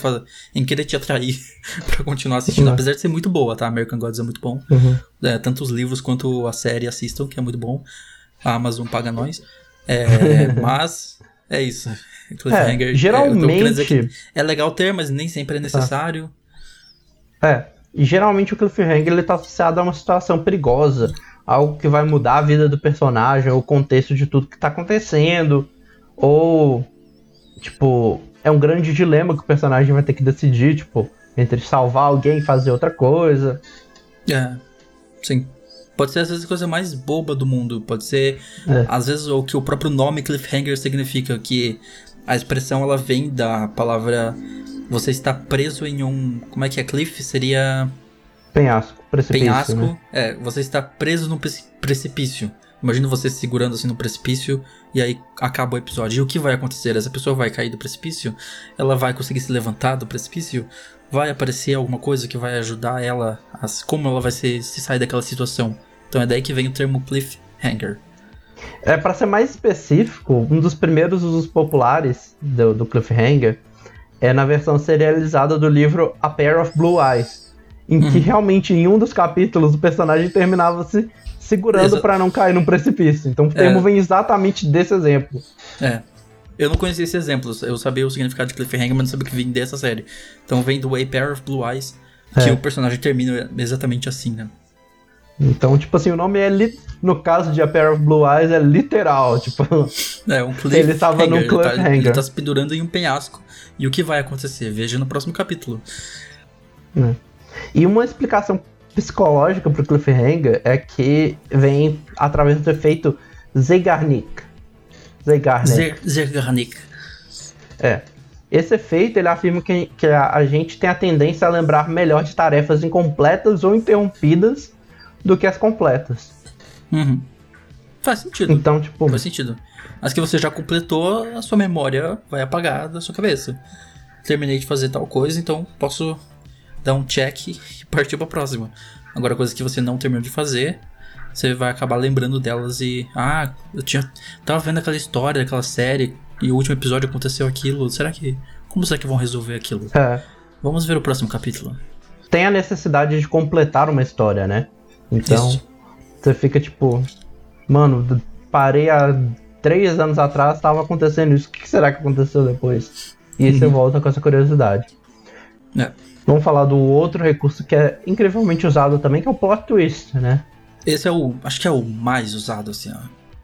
em querer te atrair pra continuar assistindo. Não. Apesar de ser muito boa, tá? American Gods é muito bom. Uhum. É, tanto os livros quanto a série assistam, que é muito bom. A Amazon paga nós. É, mas é isso. Cliffhanger. É, é, eu tô querendo dizer que geralmente. é legal ter, mas nem sempre é necessário. É. E geralmente o cliffhanger ele tá associado a uma situação perigosa. Algo que vai mudar a vida do personagem, o contexto de tudo que tá acontecendo. Ou, tipo, é um grande dilema que o personagem vai ter que decidir, tipo, entre salvar alguém e fazer outra coisa. É, sim. Pode ser às vezes a coisa mais boba do mundo. Pode ser, É. às vezes, o que o próprio nome cliffhanger significa. Que a expressão ela vem da palavra você está preso em um. Como é que é? Cliff? Seria Penhasco, precipício. penhasco. Né? É, você está preso num preci- precipício. Imagina você se segurando assim no precipício e aí acaba o episódio. E o que vai acontecer? Essa pessoa vai cair do precipício? Ela vai conseguir se levantar do precipício? Vai aparecer alguma coisa que vai ajudar ela? A, como ela vai se, se sair daquela situação? Então é daí que vem o termo cliffhanger. É, pra ser mais específico, um dos primeiros usos populares do, do cliffhanger é na versão serializada do livro A Pair of Blue Eyes, em que Uhum. realmente em um dos capítulos o personagem terminava se segurando pra não cair num precipício. Então o termo vem exatamente desse exemplo. É. Eu não conhecia esse exemplo, eu sabia o significado de cliffhanger, mas não sabia que vinha dessa série. Então vem do A Pair of Blue Eyes, que É. o personagem termina exatamente assim, né? Então, tipo assim, o nome é li... no caso de A Pair of Blue Eyes é literal, tipo, É um cliffhanger. Ele tava num Ele tá, cliffhanger. ele tá se pendurando em um penhasco. E o que vai acontecer? Veja no próximo capítulo. E uma explicação psicológica pro cliffhanger é que vem através do efeito Zeigarnik. Zeigarnik. Zergarnik. É. Esse efeito ele afirma que, que a, a gente tem a tendência a lembrar melhor de tarefas incompletas ou interrompidas do que as completas. Uhum. Faz sentido. Então, tipo, Faz sentido. As que você já completou, a sua memória vai apagar da sua cabeça. Terminei de fazer tal coisa, então posso dar um check e partir pra próxima. Agora, coisas que você não terminou de fazer, você vai acabar lembrando delas e. Ah, eu tinha. Tava vendo aquela história, aquela série, e o último episódio aconteceu aquilo. Será que. Como será que vão resolver aquilo? é, Vamos ver o próximo capítulo. tem a necessidade de completar uma história, né? Então, Isso. você fica tipo, mano, parei há três anos atrás, tava acontecendo isso, o que será que aconteceu depois? E aí você volta com essa curiosidade. É. Vamos falar do outro recurso que é incrivelmente usado também, que é o plot twist, né? Esse é o. Acho que é o mais usado, assim, ó.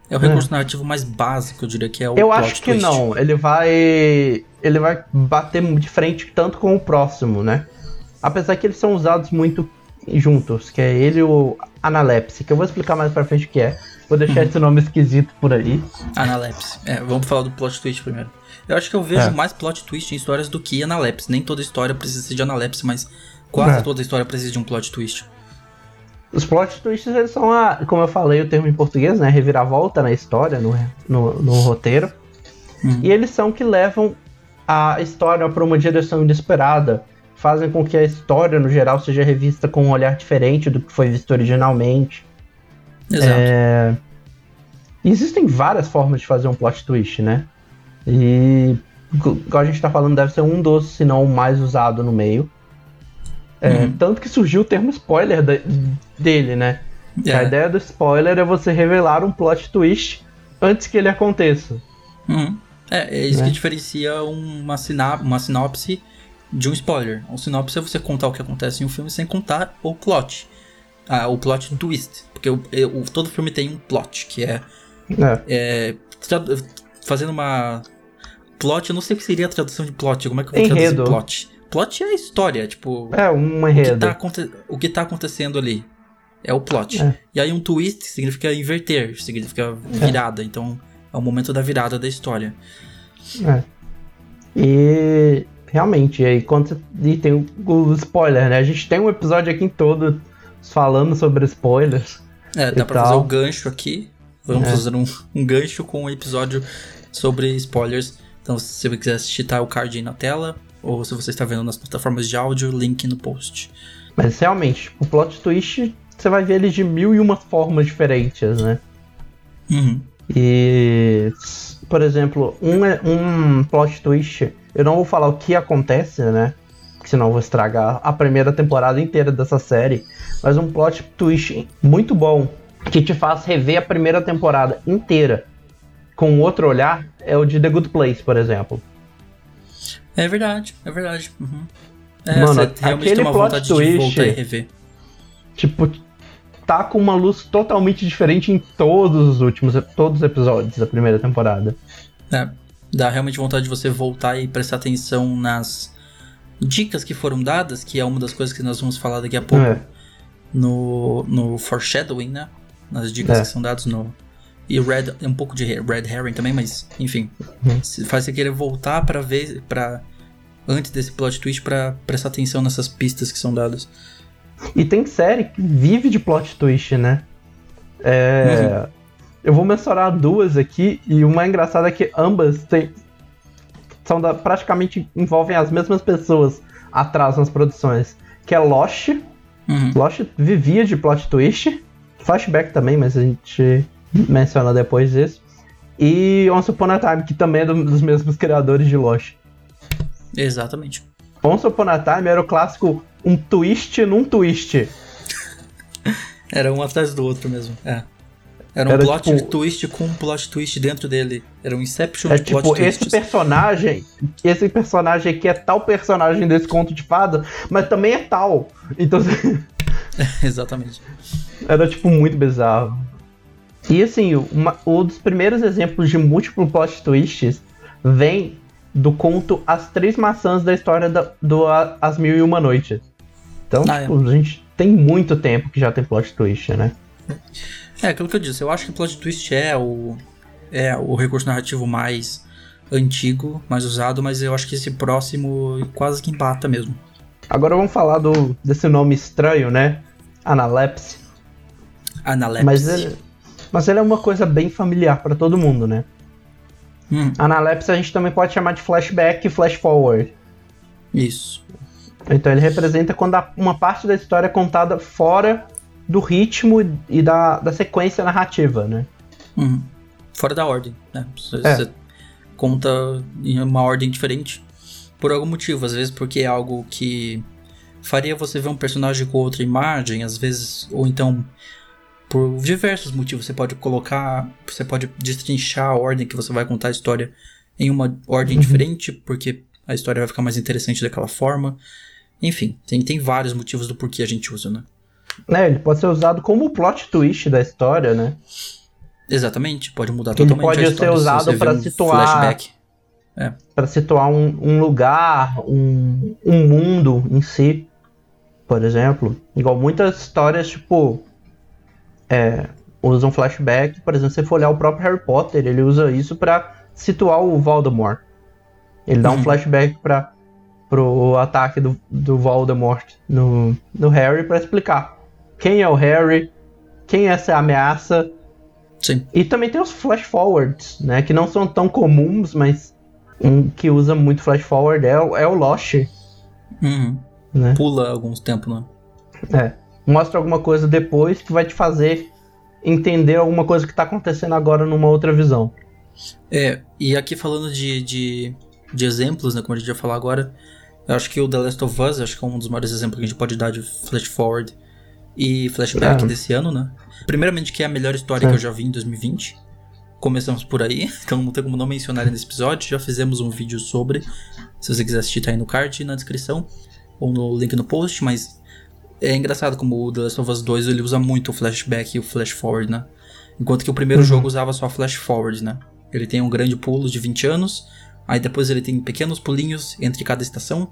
É o É. recurso narrativo mais básico, eu diria que é o Eu acho que twist. não, ele vai. Ele vai bater de frente tanto com o próximo, né? Apesar que eles são usados muito juntos, que é ele e o Analepse, que eu vou explicar mais pra frente o que é. Vou deixar esse nome esquisito por aí. Analepse. É, vamos falar do plot twist primeiro. Eu acho que eu vejo É. mais plot twist em histórias do que analepse. Nem toda história precisa ser de analepse, mas quase É. toda história precisa de um plot twist. Os plot twists, eles são a, como eu falei o termo em português, né? Reviravolta na história, no, no, no roteiro. Uhum. E eles são que levam a história para uma direção inesperada. Fazem com que a história, no geral, seja revista com um olhar diferente do que foi visto originalmente. Exato. É, Existem várias formas de fazer um plot twist, né? E, igual a gente tá falando, deve ser um dos, se não o mais usado no meio. É, Uhum. Tanto que surgiu o termo spoiler da- dele, né? Que A É. ideia do spoiler é você revelar um plot twist antes que ele aconteça. Uhum. É, é isso Né? que diferencia uma, sina uma sinopse de um spoiler. Um sinopse é você contar o que acontece em um filme sem contar o plot. Ah, o plot twist. Porque o, é, o- todo filme tem um plot, que é É. É, fazendo uma. Plot, eu não sei o que seria a tradução de plot. Como é que eu vou Enredo. traduzir plot? Plot é a história, tipo. É, um o, que enredo. tá, o que tá acontecendo ali. É o plot. É. E aí um twist significa inverter, significa virada. Então é o momento da virada da história. É. E realmente, aí quando e tem o, o spoiler, né? A gente tem um episódio aqui em todo falando sobre spoilers. É, dá pra tal. fazer o gancho aqui. Vamos É. fazer um, um gancho com um episódio sobre spoilers. Então, se você quiser assistir, tá o card aí na tela. Ou se você está vendo nas plataformas de áudio, link no post. Mas realmente, o plot twist, você vai ver ele de mil e uma formas diferentes, né? Uhum. E, por exemplo, um, é- um plot twist, eu não vou falar o que acontece, né? Senão eu vou estragar a primeira temporada inteira dessa série. Mas um plot twist muito bom, que te faz rever a primeira temporada inteira com outro olhar, é o de The Good Place, por exemplo. É verdade, é verdade. Uhum. É, Mano, aquele plot de twist- e rever. Tipo, tá com uma luz totalmente diferente em todos os últimos, todos os episódios da primeira temporada. É, dá realmente vontade de você voltar e prestar atenção nas dicas que foram dadas, que é uma das coisas que nós vamos falar daqui a pouco É. no, no foreshadowing, né? Nas dicas É. que são dadas no. E red, um pouco de red herring também, mas enfim. Uhum. Faz você querer voltar pra ver, para antes desse plot twist, pra prestar atenção nessas pistas que são dadas. E tem série que vive de plot twist, né? É, Eu vou mencionar duas aqui, e uma engraçada é que ambas têm, são da- praticamente envolvem as mesmas pessoas atrás nas produções. Que é Lost. Uhum. Lost vivia de plot twist. Flashback também, mas a gente menciona depois disso. E Once Upon a Time, que também é do- dos mesmos criadores de Lost. Exatamente. Once Upon a Time era o clássico um twist num twist. Era um atrás do outro mesmo. É. Era um Era, plot tipo- twist com um plot twist dentro dele. Era um Inception É de plot tipo, esse twists. personagem, esse personagem aqui é tal personagem desse conto de fada, mas também é tal. Então Exatamente. Era, tipo, muito bizarro. E, assim, uma, um dos primeiros exemplos de múltiplo plot twists vem do conto As Três Maçãs da história da, do A- As Mil e Uma Noites. Então, Ah, tipo, a gente tem muito tempo que já tem plot twist, né? É, aquilo que eu disse, eu acho que plot twist é o, é o recurso narrativo mais antigo, mais usado, mas eu acho que esse próximo quase que empata mesmo. Agora vamos falar do, desse nome estranho, né? Analepse. Analepse. Mas ele, mas ele é uma coisa bem familiar pra todo mundo, né? Hum, Analepse a gente também pode chamar de flashback e flash forward. isso. Então ele representa quando uma parte da história é contada fora do ritmo e da, da sequência narrativa, né? Uhum. Fora da ordem, né? Você É. você conta em uma ordem diferente por algum motivo, às vezes porque é algo que faria você ver um personagem com outra imagem, às vezes, ou então por diversos motivos. Você pode colocar, você pode destrinchar a ordem que você vai contar a história em uma ordem diferente, porque a história vai ficar mais interessante daquela forma. Enfim, tem, tem vários motivos do porquê a gente usa, né? Né? Ele pode ser usado como plot twist da história, né? Exatamente, pode mudar Ele totalmente pode a ser história se usado você vê pra um situar- flashback. Pra situar um, um lugar, um, um mundo em si, por exemplo. Igual muitas histórias, tipo, é, usam flashback. Por exemplo, se você for olhar o próprio Harry Potter, ele usa isso pra situar o Voldemort. Ele dá um Uhum. flashback para pro ataque do, do Voldemort no, no Harry pra explicar quem é o Harry, quem é essa ameaça. Sim. E também tem os flash forwards, né? Que não são tão comuns, mas um que usa muito flash forward é, o- é o Lost, Uhum. né? Pula alguns tempos, né? É. Mostra alguma coisa depois que vai te fazer entender alguma coisa que tá acontecendo agora numa outra visão. É, e aqui falando de, de, de exemplos, né, como a gente vai falar agora, eu acho que o The Last of Us, acho que é um dos maiores exemplos que a gente pode dar de flash forward e flashback É. desse ano, né? Primeiramente que é a melhor história Sim. que eu já vi em 2020. Começamos por aí, então não tem como não mencionar nesse episódio. Já fizemos um vídeo sobre. Se você quiser assistir, tá aí no card na descrição ou no link no post, mas é engraçado como o The Last of Us 2 ele usa muito o flashback e o flash forward, né? Enquanto que o primeiro Uhum. jogo usava só flash forward, né? Ele tem um grande pulo de 20 anos, aí depois ele tem pequenos pulinhos entre cada estação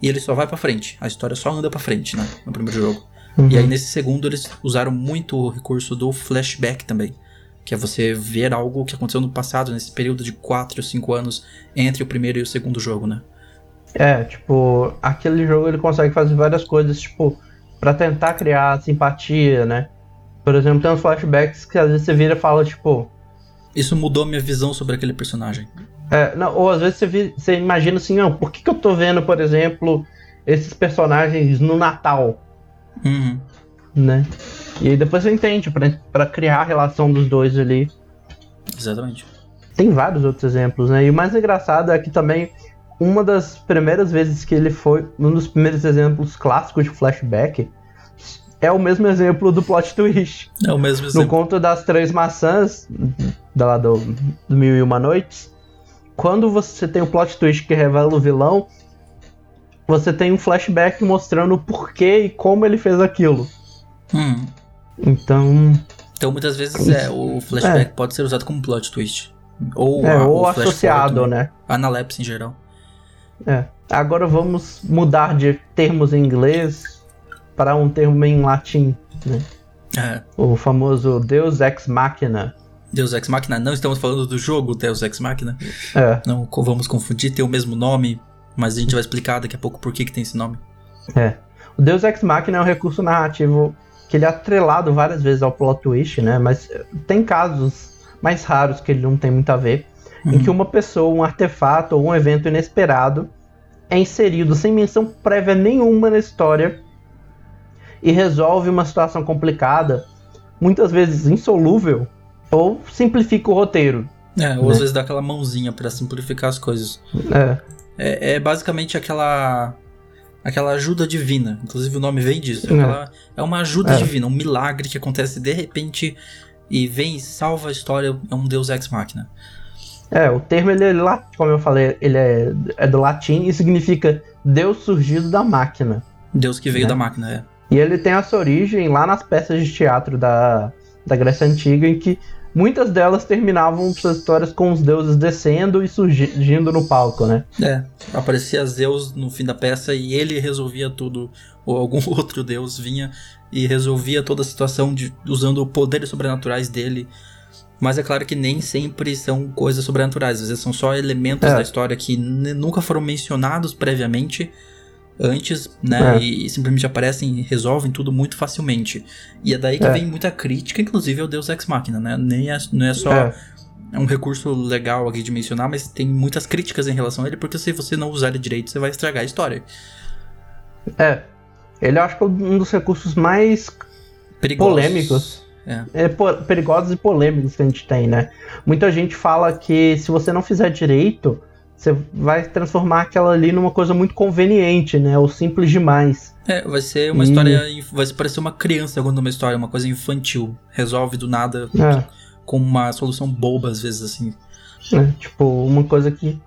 e ele só vai pra frente. A história só anda pra frente, né? No primeiro jogo. Uhum. E aí nesse segundo eles usaram muito o recurso do flashback também. Que é você ver algo que aconteceu no passado, nesse período de 4 ou 5 anos entre o primeiro e o segundo jogo, né? É, tipo, aquele jogo ele consegue fazer várias coisas, tipo, pra tentar criar simpatia, né? Por exemplo, tem uns flashbacks que às vezes você vira e fala, tipo. Isso mudou minha visão sobre aquele personagem. é, não, ou às vezes você, você imagina assim, não, por que, que eu tô vendo, por exemplo, esses personagens no Natal, Uhum. né? E aí depois você entende, pra, pra criar a relação dos dois ali. Exatamente. Tem vários outros exemplos, né? E o mais engraçado é que também uma das primeiras vezes que ele foi, um dos primeiros exemplos clássicos de flashback, é o mesmo exemplo do plot twist. É o mesmo No exemplo. conto das três maçãs, da lá do, do Mil e Uma Noites, quando você tem o plot twist que revela o vilão, você tem um flashback mostrando o porquê e como ele fez aquilo. Uhum. Então, Então muitas vezes é, o flashback pode ser usado como plot twist. Ou, é, a- ou forward associado, né? Analepse em geral. É. Agora vamos mudar de termos em inglês para um termo em latim, né? É. O famoso Deus Ex Machina. Deus Ex Machina. Não estamos falando do jogo Deus Ex Machina. É, Não vamos confundir, tem o mesmo nome, mas a gente vai explicar daqui a pouco por que, que tem esse nome. é. O Deus Ex Machina é um recurso narrativo que ele é atrelado várias vezes ao plot twist, né? Mas tem casos mais raros que ele não tem muito a ver, em Uhum. que uma pessoa, um artefato ou um evento inesperado é inserido sem menção prévia nenhuma na história e resolve uma situação complicada, muitas vezes insolúvel, ou simplifica o roteiro. É, ou Né? às vezes dá aquela mãozinha pra simplificar as coisas. É, É, é basicamente aquela aquela ajuda divina. Inclusive o nome vem disso. É, aquela- é uma ajuda É. divina, um milagre que acontece de repente e vem e salva a história. É um Deus Ex Machina. é, o termo, ele é, lá- como eu falei, ele é, é do latim e significa Deus surgido da máquina. Deus que veio Né? da máquina, é. E ele tem essa origem lá nas peças de teatro da, da Grécia Antiga, em que muitas delas terminavam suas histórias com os deuses descendo e surgindo no palco, né? É, aparecia Zeus no fim da peça e ele resolvia tudo, ou algum outro deus vinha e resolvia toda a situação de, usando poderes sobrenaturais dele. Mas é claro que nem sempre são coisas sobrenaturais, às vezes são só elementos é. da história que nunca foram mencionados previamente antes, né? É. E, simplesmente aparecem e resolvem tudo muito facilmente. E é daí que é. vem muita crítica, inclusive ao Deus Ex Machina, né? Nem é, não é só é. um recurso legal aqui de mencionar, mas tem muitas críticas em relação a ele, porque se você não usar ele direito, você vai estragar a história. É. Ele eu acho que é um dos recursos mais Perigosos. polêmicos. É. é perigosos e polêmicos que a gente tem, né? Muita gente fala que se você não fizer direito, você vai transformar aquela ali numa coisa muito conveniente, né? Ou simples demais. É, vai ser uma e... história. Vai parecer uma criança contando uma história, uma coisa infantil. Resolve do nada é. com uma solução boba, às vezes, assim. É, tipo, uma coisa que.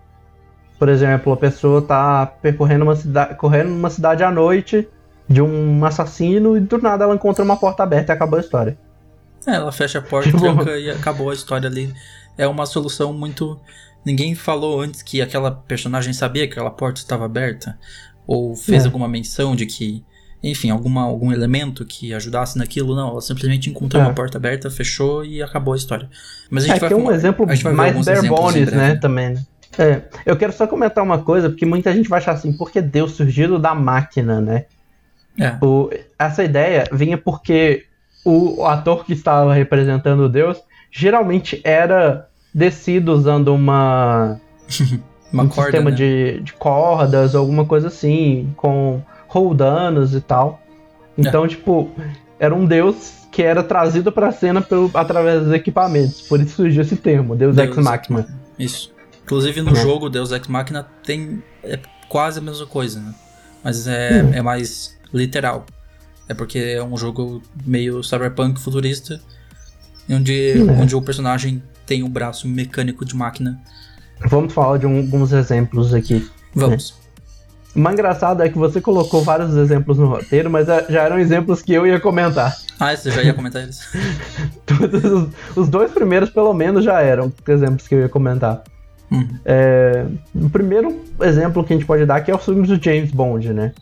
Por exemplo, a pessoa tá percorrendo uma cidade. correndo numa cidade à noite de um assassino e do nada ela encontra uma porta aberta e acabou a história. É, ela fecha a porta, tipo... tranca e acabou a história ali. É uma solução muito Ninguém falou antes que aquela personagem sabia que aquela porta estava aberta? Ou fez é. alguma menção de que, enfim, alguma, algum elemento que ajudasse naquilo? Não, ela simplesmente encontrou é. uma porta aberta, fechou e acabou a história. Mas a gente é, vai que é um exemplo mais bare bones, né, também, né? É, eu quero só comentar uma coisa, porque muita gente vai achar assim, porque Deus surgiu da máquina, né? É. O, essa ideia vinha porque o, o ator que estava representando Deus geralmente era descido usando uma. uma um corda, sistema né? de, de cordas, alguma coisa assim, com roldanos e tal. Então, é. tipo, era um deus que era trazido pra cena pelo, através dos equipamentos. Por isso surgiu esse termo, Deus, Deus Ex Machina. Isso. Inclusive no é. jogo, Deus Ex Machina tem. É quase a mesma coisa, né? Mas é, hum. é mais literal. É porque é um jogo meio cyberpunk futurista, onde, hum. onde o personagem tem um braço mecânico de máquina. Vamos falar de um, alguns exemplos aqui. Vamos. O mais engraçado é que você colocou vários exemplos no roteiro, mas é, já eram exemplos que eu ia comentar. Ah, você já ia comentar eles? Todos os, os, dois primeiros, pelo menos, já eram exemplos que eu ia comentar. Uhum. É, o primeiro exemplo que a gente pode dar aqui é os filmes do James Bond, né?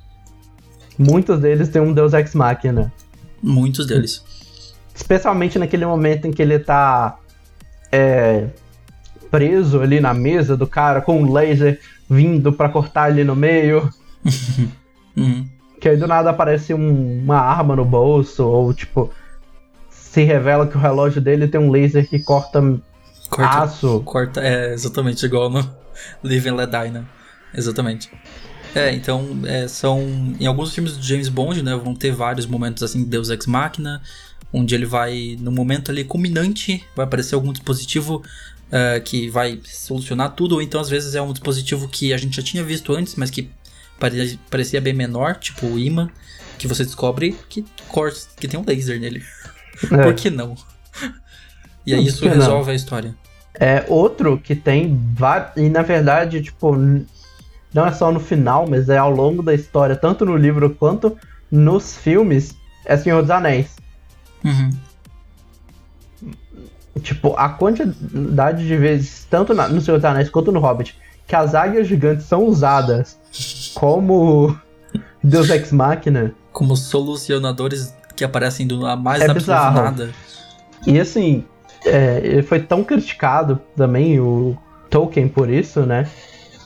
Muitos deles têm um Deus Ex Machina. Muitos deles. Especialmente naquele momento em que ele tá é, preso ali na mesa do cara com um laser vindo para cortar ali no meio. uhum. Que aí do nada aparece um, uma arma no bolso, ou tipo, se revela que o relógio dele tem um laser que corta, corta aço. Corta, é exatamente igual no Live and Let Die, né? Exatamente. É, então, é, são. Em alguns filmes do James Bond, né? Vão ter vários momentos assim, Deus Ex Machina, onde ele vai, no momento ali culminante, vai aparecer algum dispositivo uh, que vai solucionar tudo, ou então às vezes é um dispositivo que a gente já tinha visto antes, mas que parecia bem menor, tipo o imã, que você descobre que, que tem um laser nele. É. Por que não? E aí isso resolve não. a história. É outro que tem vários. E na verdade, tipo, não é só no final, mas é ao longo da história, tanto no livro quanto nos filmes, é Senhor dos Anéis. Uhum. Tipo, a quantidade de vezes, tanto na, no Senhor dos Anéis quanto no Hobbit, que as águias gigantes são usadas como Deus Ex Machina. Como solucionadores que aparecem do mais é bizarro. nada. E assim, é, ele foi tão criticado também, o Tolkien, por isso, né?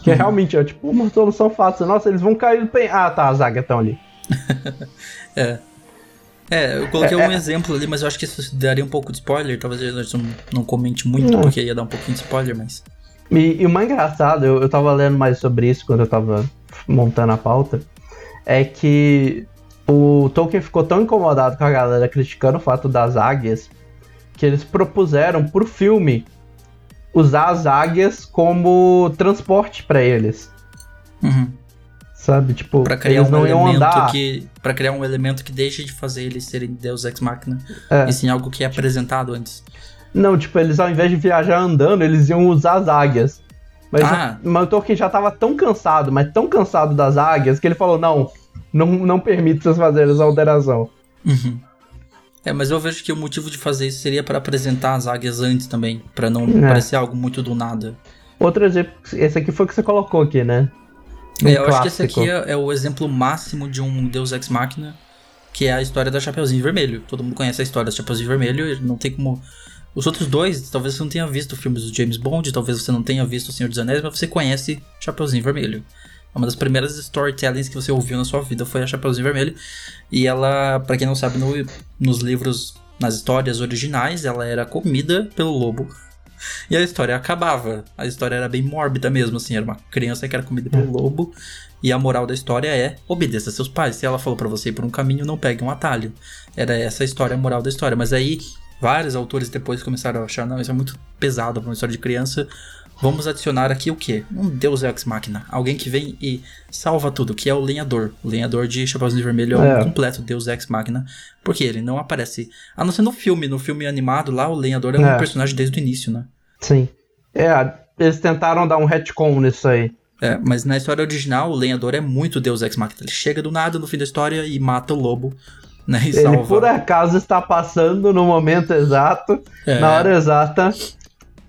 Que uhum. realmente é tipo uma solução fácil. Nossa, eles vão cair do pen... Ah, tá, as águias estão ali. é. É, eu coloquei é, um é... exemplo ali, mas eu acho que isso daria um pouco de spoiler. Talvez a gente não, não comente muito, não. porque ia dar um pouquinho de spoiler, mas. E, e o mais engraçado, eu, eu tava lendo mais sobre isso quando eu tava montando a pauta, é que o Tolkien ficou tão incomodado com a galera criticando o fato das águias que eles propuseram pro filme usar as águias como transporte para eles. Uhum. Sabe, tipo, pra criar um andar. Que, pra criar um elemento que deixe de fazer eles serem Deus Ex Machina. É. E sim algo que é apresentado antes. Não, tipo, eles ao invés de viajar andando, eles iam usar as águias. Mas, ah. mas o Tolkien já tava tão cansado, mas tão cansado das águias, que ele falou, não, não, não permite vocês fazerem essa alteração. Uhum. É, mas eu vejo que o motivo de fazer isso seria para apresentar as águias antes também, para não É. parecer algo muito do nada. Outro exemplo, esse aqui foi o que você colocou aqui, né? Um É, eu acho que esse clássico. aqui é, é o exemplo máximo de um Deus Ex Machina, que é a história da Chapeuzinho Vermelho. Todo mundo conhece a história da Chapeuzinho Vermelho, não tem como. Os outros dois, talvez você não tenha visto filmes do James Bond, talvez você não tenha visto O Senhor dos Anéis, mas você conhece Chapeuzinho Vermelho. Uma das primeiras storytellings que você ouviu na sua vida foi a Chapeuzinho Vermelho. E ela, pra quem não sabe, no- nos livros, nas histórias originais, ela era comida pelo lobo. E a história acabava. A história era bem mórbida mesmo, assim. Era uma criança que era comida pelo lobo. E a moral da história é: obedeça a seus pais. Se ela falou pra você ir por um caminho, não pegue um atalho. Era essa a história, a moral da história. Mas aí, vários autores depois começaram a achar: não, isso é muito pesado pra uma história de criança. Vamos adicionar aqui o quê? Um Deus Ex Machina. Alguém que vem e salva tudo, que é o lenhador. O lenhador de Chapeuzinho Vermelho é, É. um completo Deus Ex Machina. Porque ele não aparece. A não ser no filme. No filme animado lá, o lenhador é um É. personagem desde o início, né? Sim. É, eles tentaram dar um retcon nisso aí. É, mas na história original, o lenhador é muito Deus Ex Machina. Ele chega do nada no fim da história e mata o lobo, né? Ele por acaso está passando no momento exato, É. na hora exata.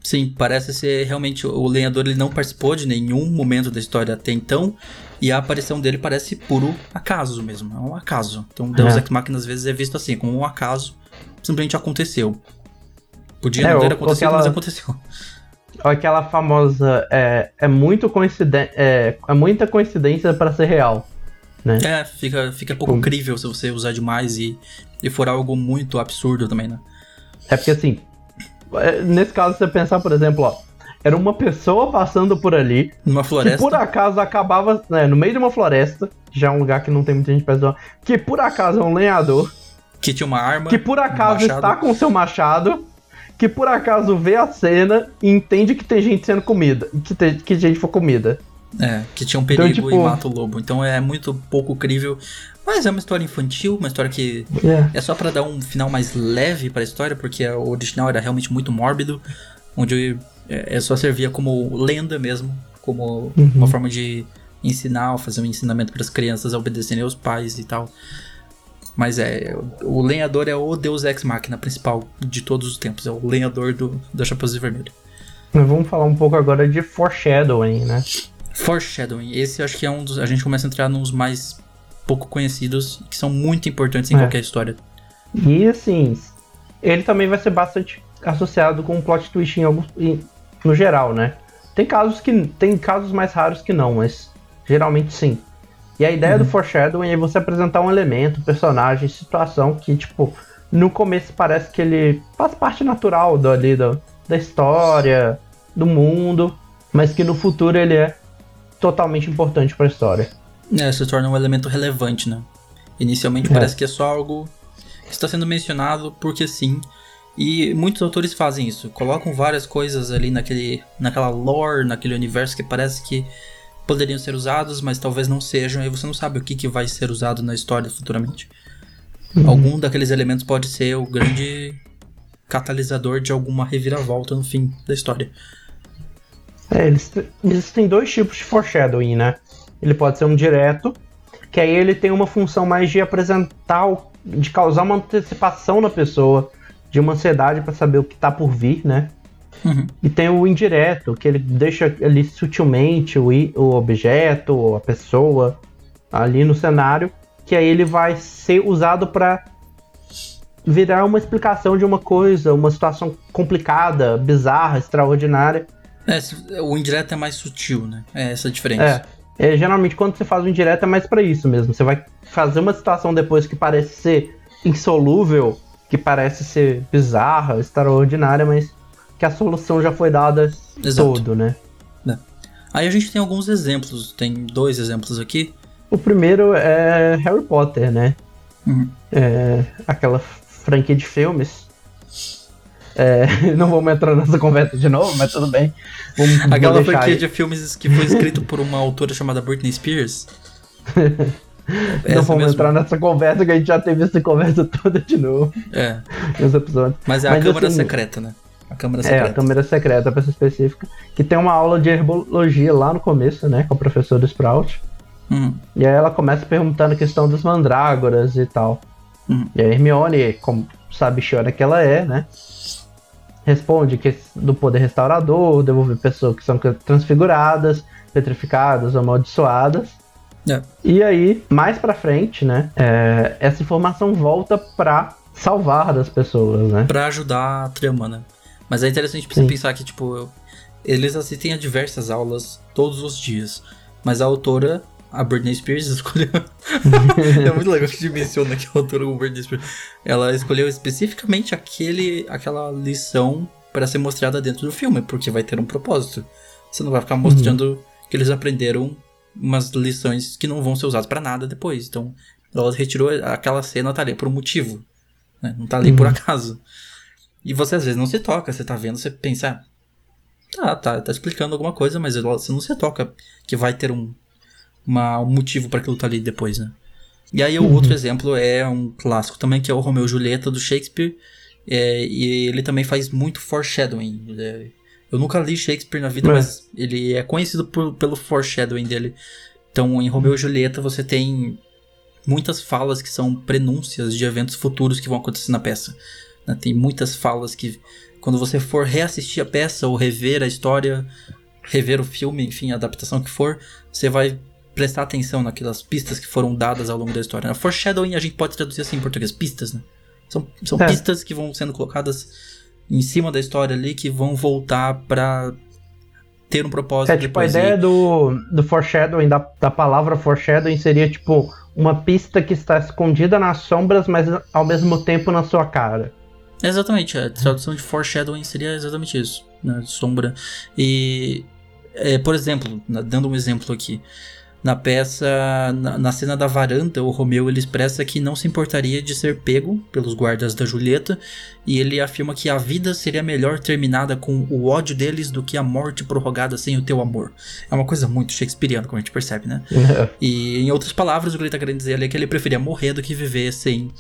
Sim, parece ser realmente o lenhador ele não participou de nenhum momento da história até então. E a aparição dele parece puro acaso mesmo. É um acaso. Então Deus É. Ex Machina às vezes é visto assim, como um acaso. Simplesmente aconteceu. Podia É, não ter acontecido, aquela- mas aconteceu. Aquela famosa. É, é muito coincidência. É, é muita coincidência para ser real. Né? É, fica, fica pouco Como? crível se você usar demais e, e for algo muito absurdo também, né? É porque assim. É, Nesse caso, você pensar, por exemplo, ó. Era uma pessoa passando por ali, Numa que floresta. por acaso acabava né, no meio de uma floresta, já é um lugar que não tem muita gente passando, que por acaso é um lenhador, que tinha uma arma. que por acaso machado. está com seu machado, que por acaso vê a cena e entende que tem gente sendo comida, que, tem, que gente for comida. É, que tinha um perigo Então, tipo- e mata o lobo. Então é muito pouco crível. Mas é uma história infantil, uma história que É. é só pra dar um final mais leve pra história, porque o original era realmente muito mórbido, onde é, é só servia como lenda mesmo, como Uhum. uma forma de ensinar, fazer um ensinamento para as crianças a obedecerem aos pais e tal. Mas é, o lenhador é o deus ex machina principal de todos os tempos, é o lenhador do, do Chapeuzinho Vermelho. Vamos falar um pouco agora de foreshadowing, né? Foreshadowing, esse acho que é um dos. A gente começa a entrar nos mais pouco conhecidos, que são muito importantes em É. qualquer história. E assim, ele também vai ser bastante associado com um plot twist em algum, em- no geral, né? Tem casos que tem casos mais raros que não, mas geralmente sim. E a ideia do foreshadowing é você apresentar um elemento, personagem, situação que tipo no começo parece que ele faz parte natural do, ali, do, da história, do mundo, mas que no futuro ele é totalmente importante para a história. É, se torna um elemento relevante, né? Inicialmente É. parece que é só algo que está sendo mencionado porque sim. E muitos autores fazem isso, colocam várias coisas ali naquele, naquela lore, naquele universo que parece que poderiam ser usados, mas talvez não sejam, e você não sabe o que, que vai ser usado na história futuramente. Algum daqueles elementos pode ser o grande catalisador de alguma reviravolta no fim da história. É, eles te- existem dois tipos de foreshadowing, né? Ele pode ser um direto, que aí ele tem uma função mais de apresentar, o- de causar uma antecipação na pessoa, de uma ansiedade para saber o que tá por vir, né? Uhum. E tem o indireto, que ele deixa ali sutilmente o, o objeto ou a pessoa ali no cenário, que aí ele vai ser usado para virar uma explicação de uma coisa, uma situação complicada, bizarra, extraordinária. É, o indireto é mais sutil, né? É essa a diferença. É, é, geralmente quando você faz o indireto é mais pra isso mesmo. Você vai fazer uma situação depois que parece ser insolúvel, que parece ser bizarra, extraordinária, mas que a solução já foi dada Exato. todo, né? Aí a gente tem alguns exemplos, tem dois exemplos aqui. O primeiro é Harry Potter, né? Uhum. É, aquela franquia de filmes. É, não vamos entrar nessa conversa de novo, mas tudo bem. Vamos, Aquela franquia aí. de filmes que foi escrito por uma autora chamada Britney Spears. Não vamos mesmo. entrar nessa conversa que a gente já teve essa conversa toda de novo É, nos episódios. mas é a Mas, Câmara assim, Secreta, né? A Câmara É, a Secreta. câmera secreta, pra ser específica. Que tem uma aula de herbologia lá no começo, né? Com a professora Sprout. Hum. E aí ela começa perguntando a questão das mandrágoras e tal. Hum. E a Hermione, como sabichona que ela é, né? Responde que do poder restaurador, devolver pessoas que são transfiguradas, petrificadas, amaldiçoadas. É. E aí, mais pra frente, né? é, essa informação volta pra salvar das pessoas, né? Pra ajudar a trama, né? Mas é interessante pra você Sim. pensar que, tipo, eles assistem a diversas aulas todos os dias. Mas a autora, a Britney Spears, escolheu. é muito legal que a gente menciona que a autora Britney Spears. Ela escolheu especificamente aquele, aquela lição pra ser mostrada dentro do filme, porque vai ter um propósito. Você não vai ficar mostrando que eles aprenderam umas lições que não vão ser usadas pra nada depois. Então, ela retirou aquela cena, tá ali por um motivo. né? Não tá ali por acaso. E você às vezes não se toca, você tá vendo, você pensa, ah, tá, tá, tá explicando alguma coisa, mas você não se toca que vai ter um, uma- um motivo pra aquilo tá ali depois, né? E aí o outro exemplo é um clássico também, que é o Romeu e Julieta do Shakespeare. é, e ele também faz muito foreshadowing. É- eu nunca li Shakespeare na vida, É. mas ele é conhecido por- pelo foreshadowing dele. Então, em Romeu e Julieta, você tem muitas falas que são prenúncias de eventos futuros que vão acontecer na peça. né? Tem muitas falas que, quando você for reassistir a peça ou rever a história, rever o filme, enfim, a adaptação que for, você vai prestar atenção naquelas pistas que foram dadas ao longo da história. A foreshadowing a gente pode traduzir assim em português, pistas, né? São, são É. pistas que vão sendo colocadas em cima da história ali que vão voltar pra ter um propósito É tipo, a ideia E- do, do foreshadowing, da, da palavra foreshadowing, seria tipo uma pista que está escondida nas sombras, mas ao mesmo tempo na sua cara. Exatamente, a tradução de foreshadowing seria exatamente isso, né? Sombra. E, é, por exemplo, dando um exemplo aqui, na peça, na, na cena da varanda, o Romeu ele expressa que não se importaria de ser pego pelos guardas da Julieta e ele afirma que a vida seria melhor terminada com o ódio deles do que a morte prorrogada sem o teu amor. É uma coisa muito shakespeariana, como a gente percebe, né? E em outras palavras, o que ele tá querendo dizer ali é que ele preferia morrer do que viver sem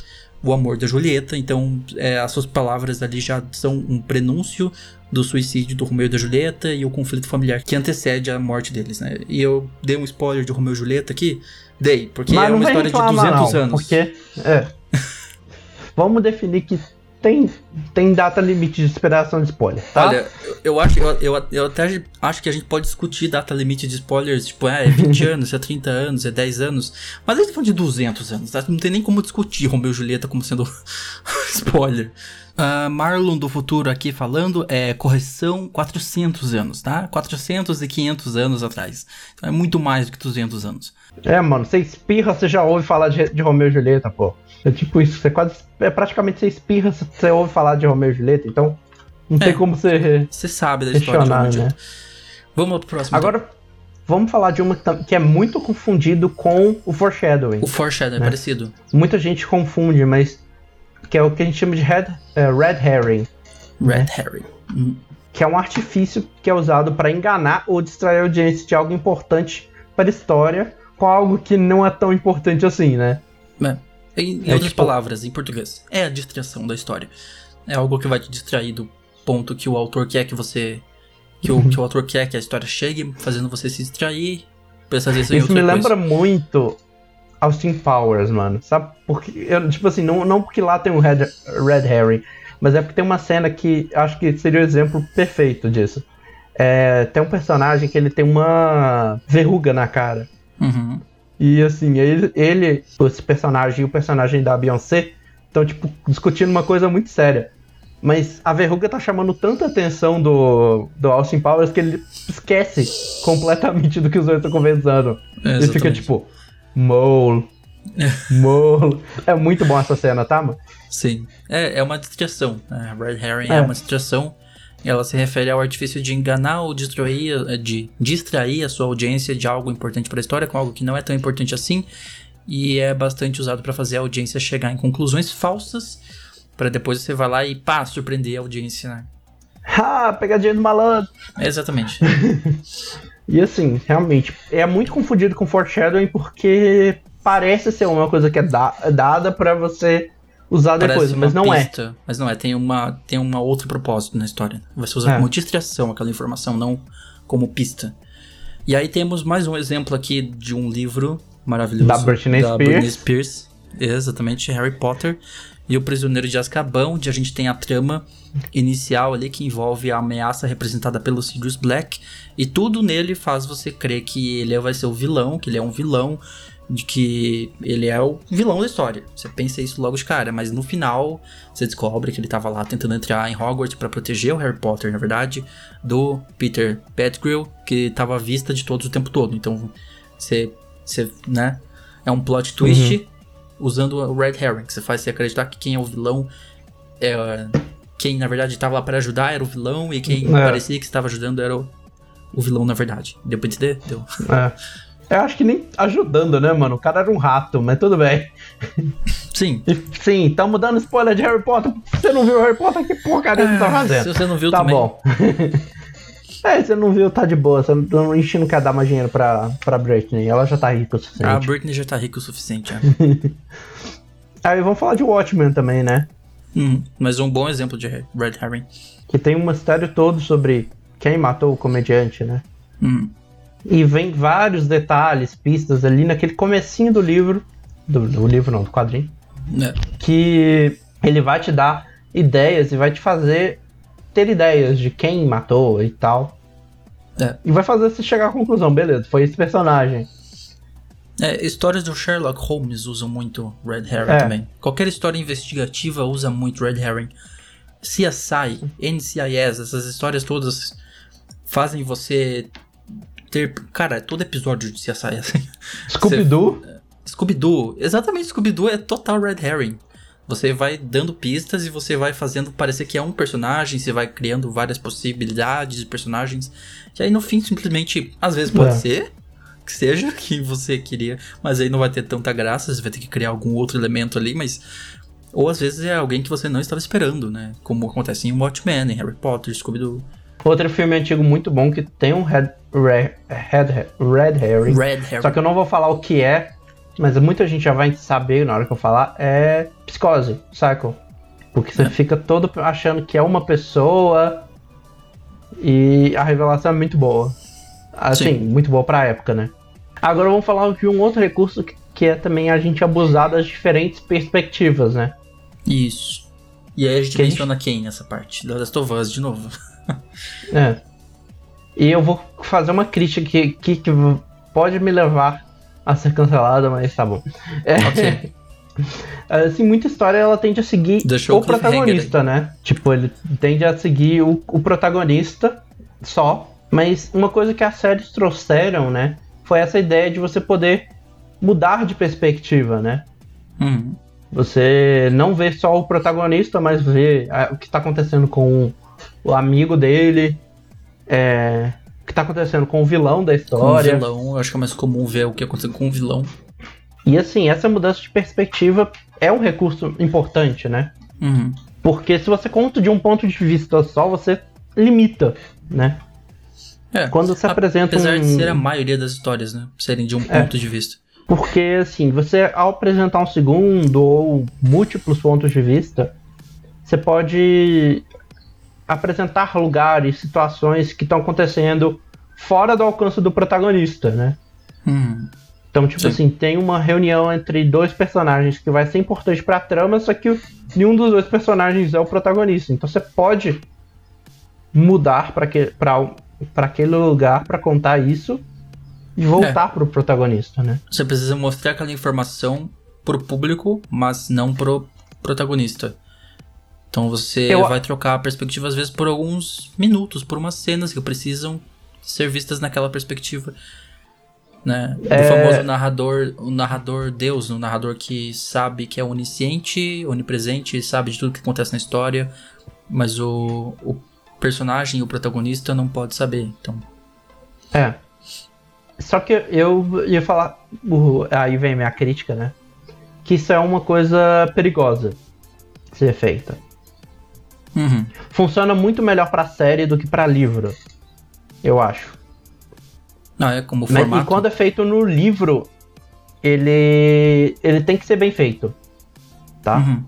o amor da Julieta. Então, é, as suas palavras ali já são um prenúncio do suicídio do Romeu e da Julieta e o conflito familiar que antecede a morte deles, né? E eu dei um spoiler de Romeu e Julieta aqui? Dei, porque Mas é uma história de reclamar, 200 não, anos. Porque, é. Vamos definir que tem, tem data limite de esperação de spoiler, tá? Olha, eu, eu acho, eu, eu, eu até acho que a gente pode discutir data limite de spoilers, tipo, ah, é 20 anos, é 30 anos, é 10 anos, mas eles estão de 200 anos, tá? Não tem nem como discutir Romeu e Julieta como sendo spoiler. Ah, Marlon do futuro aqui falando é correção 400 anos, tá? 400 e 500 anos atrás. Então é muito mais do que 200 anos. É, mano, você espirra, você já ouve falar de, de Romeu e Julieta, pô. É tipo isso, você quase. É praticamente você espirra, você ouve falar de Romeu e Julieta, então. Não É. tem como você. Você sabe da história de Romeu né? Vamos pro próximo. Agora, vamos falar de uma que é muito confundido com o foreshadowing. o foreshadowing é né? parecido. Muita gente confunde, mas. Que é o que a gente chama de red, é, red herring. Red Harry. Hum. que é um artifício que é usado para enganar ou distrair a audiência de algo importante para a história com algo que não é tão importante assim, né? É. Em, em É outras tipo- palavras, em português, é a distração da história. É algo que vai te distrair do ponto que o autor quer que você. Que, o, que o autor quer que a história chegue, fazendo você se distrair, em Isso me coisa. lembra muito Austin Powers, mano. Sabe? Porque, eu, tipo assim, não, não porque lá tem um Red, Red Harry, mas é porque tem uma cena que acho que seria o exemplo perfeito disso. É, tem um personagem que ele tem uma verruga na cara. Uhum. E assim, ele, ele, esse personagem e o personagem da Beyoncé estão, tipo, discutindo uma coisa muito séria. Mas a verruga tá chamando tanta atenção do, do Austin Powers que ele esquece completamente do que os dois estão conversando. É, ele fica tipo, mole, mole. É muito bom essa cena, tá, mano? Sim. É, é uma distração. A Red Herring é. É. uma distração. Ela se refere ao artifício de enganar ou distrair, eh, de distrair a sua audiência de algo importante para a história com algo que não é tão importante assim. E é bastante usado para fazer a audiência chegar em conclusões falsas. para depois você vai lá e pá, surpreender a audiência, né? Ah, pegadinha do malandro. Exatamente. E assim, realmente, é muito confundido com foreshadowing porque parece ser uma coisa que é da- dada pra você usar depois, Parece mas uma não é. pista, Mas não é, tem uma tem uma outro propósito na história. Ser usado É. como distração aquela informação, não como pista. E aí temos mais um exemplo aqui de um livro maravilhoso. Da Britney Spears. Britney Spears. Exatamente, Harry Potter e o Prisioneiro de Azkaban, onde a gente tem a trama inicial ali que envolve a ameaça representada pelo Sirius Black e tudo nele faz você crer que ele vai ser o vilão, que ele é um vilão, de que ele é o vilão da história. Você pensa isso logo de cara, mas no final você descobre que ele estava lá tentando entrar em Hogwarts para proteger o Harry Potter, na verdade, do Peter Pettigrew, que estava à vista de todos o tempo todo. Então, você, você né, é um plot twist uhum. usando o Red Herring, que você faz você acreditar que quem é o vilão é quem na verdade estava lá para ajudar era o vilão e quem é. parecia que estava ajudando era o, o vilão na verdade. Deu pra entender? Deu. É. Eu acho que nem ajudando, né, mano? O cara era um rato, mas tudo bem. Sim. Sim, estamos dando spoiler de Harry Potter. Você não viu Harry Potter? Que porcaria você tá ah, fazendo? Se você não viu tá também. Tá bom. é, você não viu, tá de boa. Você não, a gente não quer dar mais dinheiro pra, pra Britney. Ela já tá rica o suficiente. A Britney já tá rica o suficiente, é. Aí vamos falar de Watchmen também, né? Hum, mas um bom exemplo de Red Herring. Que tem um mistério todo sobre quem matou o comediante, né? Hum. E vem vários detalhes, pistas ali naquele comecinho do livro. Do, do livro não, do quadrinho. É. Que ele vai te dar ideias e vai te fazer ter ideias de quem matou e tal. É. E vai fazer você chegar à conclusão, beleza, foi esse personagem. É, histórias do Sherlock Holmes usam muito Red Herring é. também. Qualquer história investigativa usa muito Red Herring. CSI, NCIS, essas histórias todas fazem você ter. Cara, todo episódio de CSI é assim. Scooby-Doo? Scooby-Doo. Exatamente, Scooby-Doo é total Red Herring. Você vai dando pistas e você vai fazendo parecer que é um personagem, você vai criando várias possibilidades de personagens. E aí no fim, simplesmente, às vezes pode é. ser que seja que você queria, mas aí não vai ter tanta graça, você vai ter que criar algum outro elemento ali, mas. Ou às vezes é alguém que você não estava esperando, né? Como acontece em Watchmen, em Harry Potter, Scooby-Doo. Outro filme antigo muito bom que tem um Red, Red, Red, Red Harry. Red Harry. Só que eu não vou falar o que é, mas muita gente já vai saber na hora que eu falar. É Psicose, Psycho. Porque você é. fica todo achando que é uma pessoa e a revelação é muito boa. Assim, Sim. muito boa pra época, né? Agora vamos falar de um outro recurso que, é também a gente abusar das diferentes perspectivas, né? Isso. E aí a gente que menciona gente... quem nessa parte? Da Last of Us de novo. é. E eu vou fazer uma crítica que, que, que, pode me levar a ser cancelada, mas tá bom. É, ok. assim, muita história ela tende a seguir Deixou o protagonista, né? Tipo, ele tende a seguir o, o protagonista só. Mas uma coisa que as séries trouxeram, né? Foi essa ideia de você poder mudar de perspectiva, né? Uhum. Você não vê só o protagonista, mas vê o que está acontecendo com o amigo dele, é, o que está acontecendo com o vilão da história. Com o vilão, eu acho que é mais comum ver o que aconteceu com o vilão. E assim, essa mudança de perspectiva é um recurso importante, né? Uhum. Porque se você conta de um ponto de vista só, você limita, né? É, Quando se apresenta Apesar um... de ser a maioria das histórias, né? Serem de um é. ponto de vista. Porque, assim, você ao apresentar um segundo ou múltiplos pontos de vista, você pode apresentar lugares, situações que estão acontecendo fora do alcance do protagonista, né? Hum. Então, tipo Sim. assim, tem uma reunião entre dois personagens que vai ser importante pra trama, só que nenhum dos dois personagens é o protagonista. Então você pode mudar para que, para aquele lugar para contar isso e voltar é. pro protagonista, né? Você precisa mostrar aquela informação pro público, mas não pro protagonista. Então você Eu... vai trocar a perspectiva às vezes por alguns minutos, por umas cenas que precisam ser vistas naquela perspectiva. Né? Do é... famoso narrador, o narrador Deus, o narrador que sabe que é onisciente, onipresente, sabe de tudo que acontece na história, mas o, o personagem, o protagonista, não pode saber. Então. É. Só que eu ia falar. Aí vem minha crítica, né? Que isso é uma coisa perigosa ser feita. Uhum. Funciona muito melhor pra série do que pra livro. Eu acho. Ah, é como formato. Mas, e quando é feito no livro, ele ele tem que ser bem feito, tá? Uhum.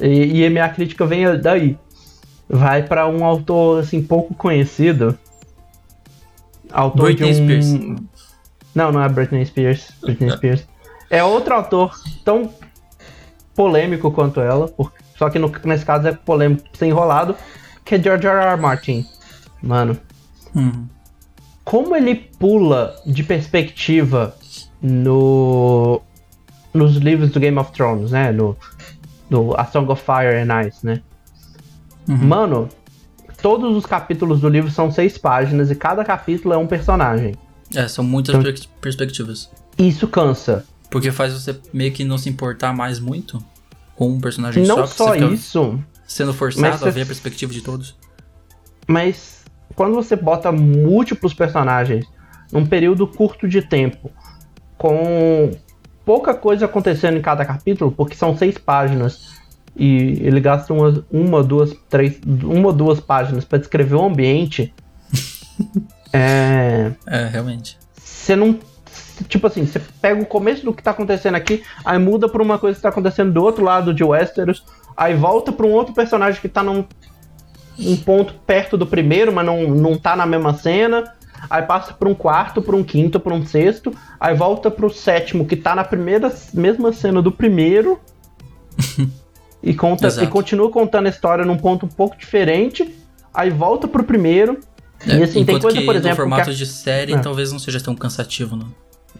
E, e a minha crítica vem daí vai para um autor assim pouco conhecido. Autor Britney de um... Spears. Não, não é Britney Spears. Britney Spears. É outro autor tão polêmico quanto ela, por- só que no- nesse caso é polêmico, ser enrolado, que é George R. R. Martin. Mano, Uhum. como ele pula de perspectiva no nos livros do Game of Thrones, né? No, no A Song of Fire and Ice, né? Uhum. Mano, todos os capítulos do livro são seis páginas e cada capítulo é um personagem. É, são muitas Então- per- perspectivas. Isso cansa. Porque faz você meio que não se importar mais muito com um personagem Não só, só isso, sendo forçado você- a ver a perspectiva de todos. mas quando você bota múltiplos personagens num período curto de tempo, com pouca coisa acontecendo em cada capítulo, porque são seis páginas e ele gasta uma, uma duas, três, uma ou duas páginas para descrever o ambiente. é, É, realmente. você não. Tipo assim, você pega o começo do que tá acontecendo aqui, aí muda pra uma coisa que tá acontecendo do outro lado de Westeros, aí volta pra um outro personagem que tá num um ponto perto do primeiro, mas não, não tá na mesma cena. Aí passa pra um quarto, pra um quinto, pra um sexto, aí volta pro sétimo, que tá na primeira mesma cena do primeiro. e, conta, Exato. e continua contando a história num ponto um pouco diferente. Aí volta pro primeiro. É, e assim, tem coisa, que por no exemplo, que formato a- de série É. talvez não seja tão cansativo, não.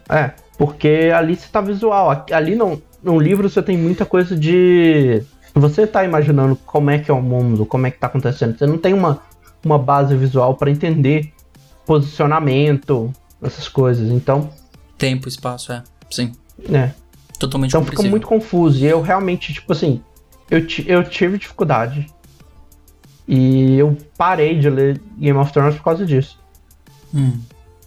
É, porque ali você tá visual. Ali não, no livro você tem muita coisa de. Você tá imaginando como é que é o mundo, como é que tá acontecendo. Você não tem uma, uma base visual pra entender posicionamento, essas coisas. Então, Tempo, espaço, é. Sim. né. Totalmente Então fica muito confuso. E eu realmente, tipo assim, eu, eu tive dificuldade. E eu parei de ler Game of Thrones por causa disso. Hum.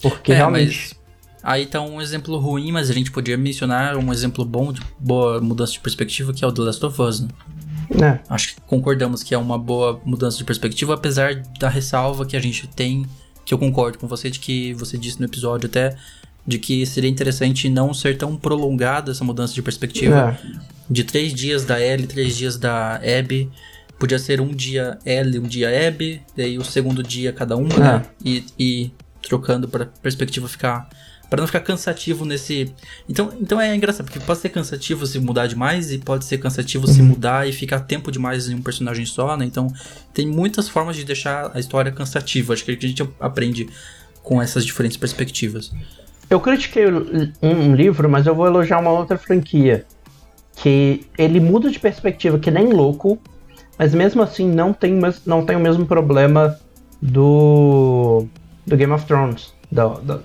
Porque É, realmente. mas aí tá um exemplo ruim, mas a gente podia mencionar um exemplo bom de boa mudança de perspectiva, que é o The Last of Us, né? né? Acho que concordamos que é uma boa mudança de perspectiva, apesar da ressalva que a gente tem, que eu concordo com você, de que você disse no episódio até, de que seria interessante não ser tão prolongada essa mudança de perspectiva. É. De três dias da Ellie, três dias da Abby. Podia ser um dia Ellie, um dia Abby, daí o segundo dia cada uma, né? E, e trocando pra perspectiva ficar. Pra não ficar cansativo nesse. Então, então é engraçado, porque pode ser cansativo se mudar demais, e pode ser cansativo se mudar e ficar tempo demais em um personagem só, né? Então, tem muitas formas de deixar a história cansativa. Acho que a gente aprende com essas diferentes perspectivas. Eu critiquei um, livro, mas eu vou elogiar uma outra franquia. Que ele muda de perspectiva que nem louco, mas mesmo assim não tem, não tem o mesmo problema do, do Game of Thrones, da, da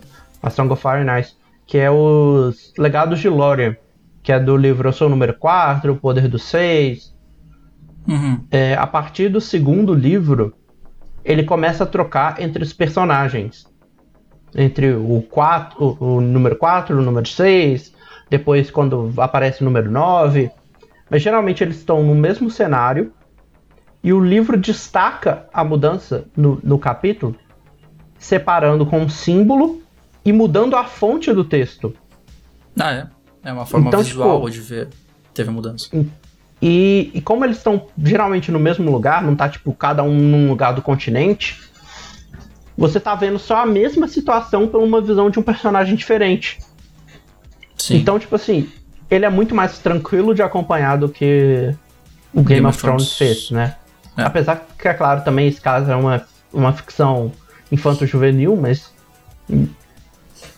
A Song of Fire and Ice, que é os Legados de Lórien, que é do livro Eu Sou o Número 4, O Poder dos Seis. Uhum. É, a partir do segundo livro, ele começa a trocar entre os personagens. Entre o, 4, o, o número 4, o número 6, depois quando aparece o número 9. Mas geralmente eles estão no mesmo cenário. E o livro destaca a mudança no, no capítulo, separando com um símbolo e mudando a fonte do texto. Ah, é. É uma forma Então, visual tipo, de ver. Teve mudança. E, e como eles estão geralmente no mesmo lugar, não tá tipo cada um num lugar do continente, você tá vendo só a mesma situação por uma visão de um personagem diferente. Sim. Então, tipo assim, ele é muito mais tranquilo de acompanhar do que o Game, of Thrones fez, né? É. Apesar que, é claro, também esse caso é uma, uma ficção infanto-juvenil, mas.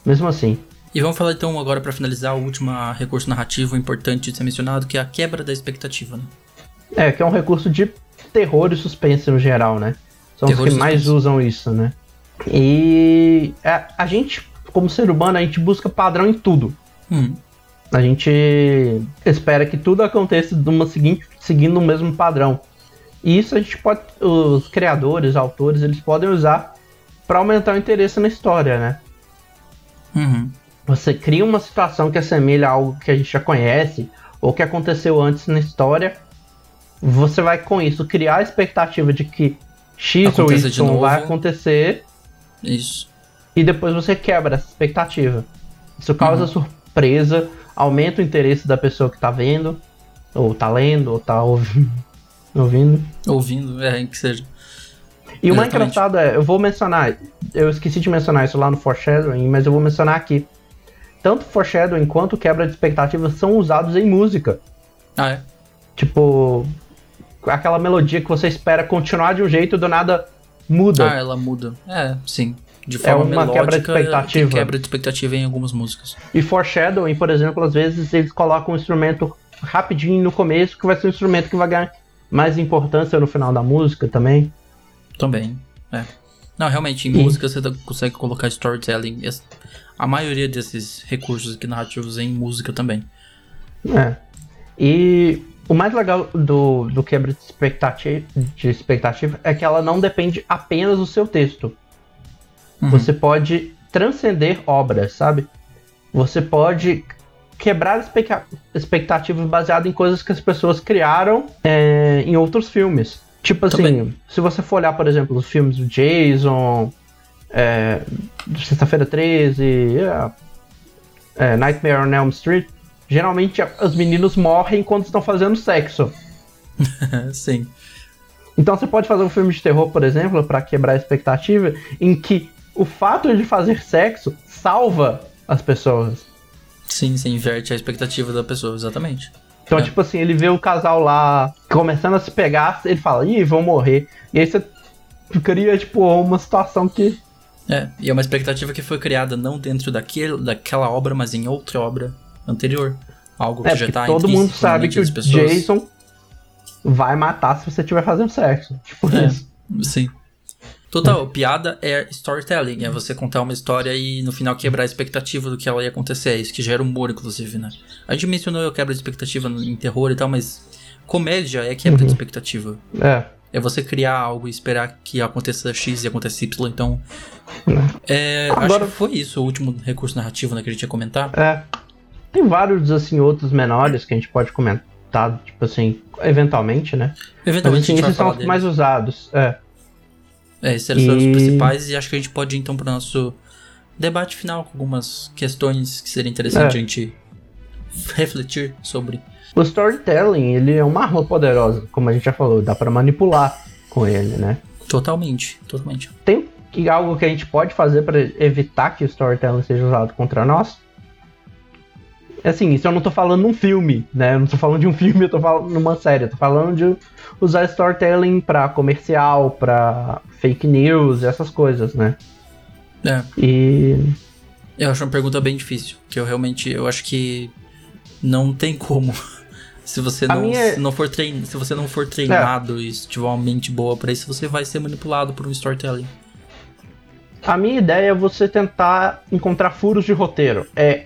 Mesmo assim. E vamos falar então agora pra finalizar o último recurso narrativo importante de ser mencionado, que é a quebra da expectativa, né? É, que é um recurso de terror e suspense no geral, né? São Terror os que mais usam isso, né? E a, a gente, como ser humano, a gente busca padrão em tudo. Hum, A gente espera que tudo aconteça de uma seguinte, seguindo o mesmo padrão. E isso a gente pode, os criadores, autores, eles podem usar para aumentar o interesse na história, né? Uhum. Você cria uma situação que assemelha a algo que a gente já conhece ou que aconteceu antes na história. Você vai com isso criar a expectativa de que X ou Y vai acontecer Isso. e depois você quebra essa expectativa. Isso causa Uhum. surpresa, aumenta o interesse da pessoa que tá vendo, ou tá lendo, ou tá ouvindo. ouvindo. Ouvindo, é, que seja. E o mais Exatamente. engraçado é, eu vou mencionar, eu esqueci de mencionar isso lá no Foreshadowing, mas eu vou mencionar aqui. Tanto Foreshadowing quanto quebra de expectativas são usados em música. Ah, é? Tipo, aquela melodia que você espera continuar de um jeito e do nada muda. Ah, ela muda. É, sim. De É forma uma melódica, quebra de expectativa. tem quebra de expectativa em algumas músicas. E Foreshadowing, por exemplo, às vezes eles colocam um instrumento rapidinho no começo, que vai ser um instrumento que vai ganhar mais importância no final da música também. Também, é. Não, realmente, em E- música você consegue colocar storytelling. A maioria desses recursos aqui narrativos é em música também. É. E o mais legal do, do quebra de expectativa, de expectativa é que ela não depende apenas do seu texto. Uhum. Você pode transcender obras, sabe? Você pode quebrar expecta- expectativas baseadas em coisas que as pessoas criaram é, em outros filmes. Tipo assim, Também. se você for olhar, por exemplo, os filmes do Jason, é, Sexta-feira 13, é, é, Nightmare on Elm Street, geralmente os meninos morrem quando estão fazendo sexo. sim. Então você pode fazer um filme de terror, por exemplo, pra quebrar a expectativa, em que o fato de fazer sexo salva as pessoas. Sim, você inverte a expectativa da pessoa, exatamente. Então, É. tipo assim, ele vê o casal lá começando a se pegar, ele fala, ih, vão morrer. E aí você cria, tipo, uma situação que. É, e é uma expectativa que foi criada não dentro daquele, daquela obra, mas em outra obra anterior. Algo que É, já tá todo mundo sabe que o pessoas. Jason vai matar se você estiver fazendo sexo. Tipo É. isso. Sim. Total, piada é storytelling, é você contar uma história e no final quebrar a expectativa do que ela ia acontecer, é isso que gera humor, inclusive, né? A gente mencionou eu quebra de expectativa em terror e tal, mas comédia é quebra Uhum. de expectativa. É. É você criar algo e esperar que aconteça X e aconteça Y, então. É, acho Agora- que foi isso o último recurso narrativo né, que a gente ia comentar. É. Tem vários, assim, outros menores que a gente pode comentar, tipo assim, eventualmente, né? Mas, Eventualmente assim, a gente esses são os mais usados. É. É, esses eram os E- principais e acho que a gente pode ir então para o nosso debate final com algumas questões que seria interessante É. a gente refletir sobre. O storytelling, ele é uma arma poderosa, como a gente já falou, dá pra manipular com ele, né? Totalmente, totalmente. Tem que- algo que a gente pode fazer pra evitar que o storytelling seja usado contra nós? Assim, isso eu não tô falando num filme, né? Eu não tô falando de um filme, eu tô falando numa série. Eu tô falando de usar storytelling pra comercial, pra fake news, essas coisas, né? É, E eu acho uma pergunta bem difícil, que eu realmente, eu acho que não tem como. Se você não, minha- É. se não for trein, se você não for treinado e se tiver uma mente boa pra isso, você vai ser manipulado por um storytelling. A minha ideia é você tentar encontrar furos de roteiro. É,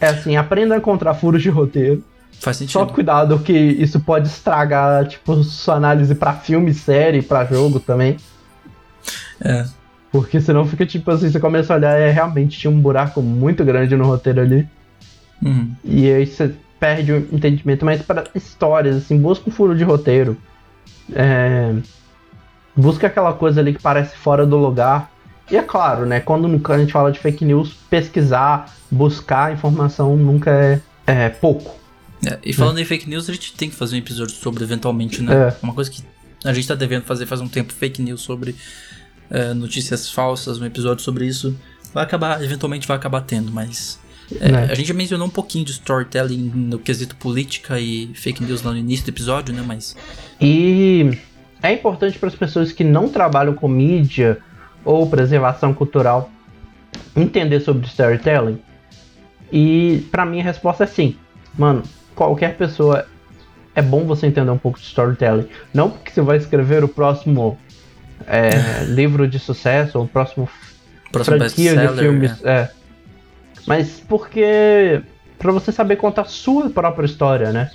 é assim, aprenda a encontrar furos de roteiro. Faz Só sentido. cuidado que isso pode estragar, tipo, sua análise pra filme, série, pra jogo também. É. Porque senão fica tipo assim, você começa a olhar, é realmente tinha um buraco muito grande no roteiro ali. Uhum. E aí você perde o entendimento. Mas para histórias, assim, busca um furo de roteiro. É, busca aquela coisa ali que parece fora do lugar. E é claro, né? Quando a gente fala de fake news, pesquisar, buscar informação nunca é, é pouco. É, e falando em fake news, a gente tem que fazer um episódio sobre eventualmente, né? É. Uma coisa que a gente tá devendo fazer faz um tempo, fake news sobre é, notícias falsas, um episódio sobre isso. Vai acabar, eventualmente vai acabar tendo, mas. é, Né? A gente já mencionou um pouquinho de storytelling no quesito política e fake news lá no início do episódio, né? Mas. E é importante para as pessoas que não trabalham com mídia ou preservação cultural entender sobre storytelling. E para mim a resposta é sim. Mano, qualquer pessoa é bom você entender um pouco de storytelling. Não porque você vai escrever o próximo é, livro de sucesso ou o próximo Próximo franquia de filmes. é. É. Mas porque. Pra você saber contar a sua própria história, né?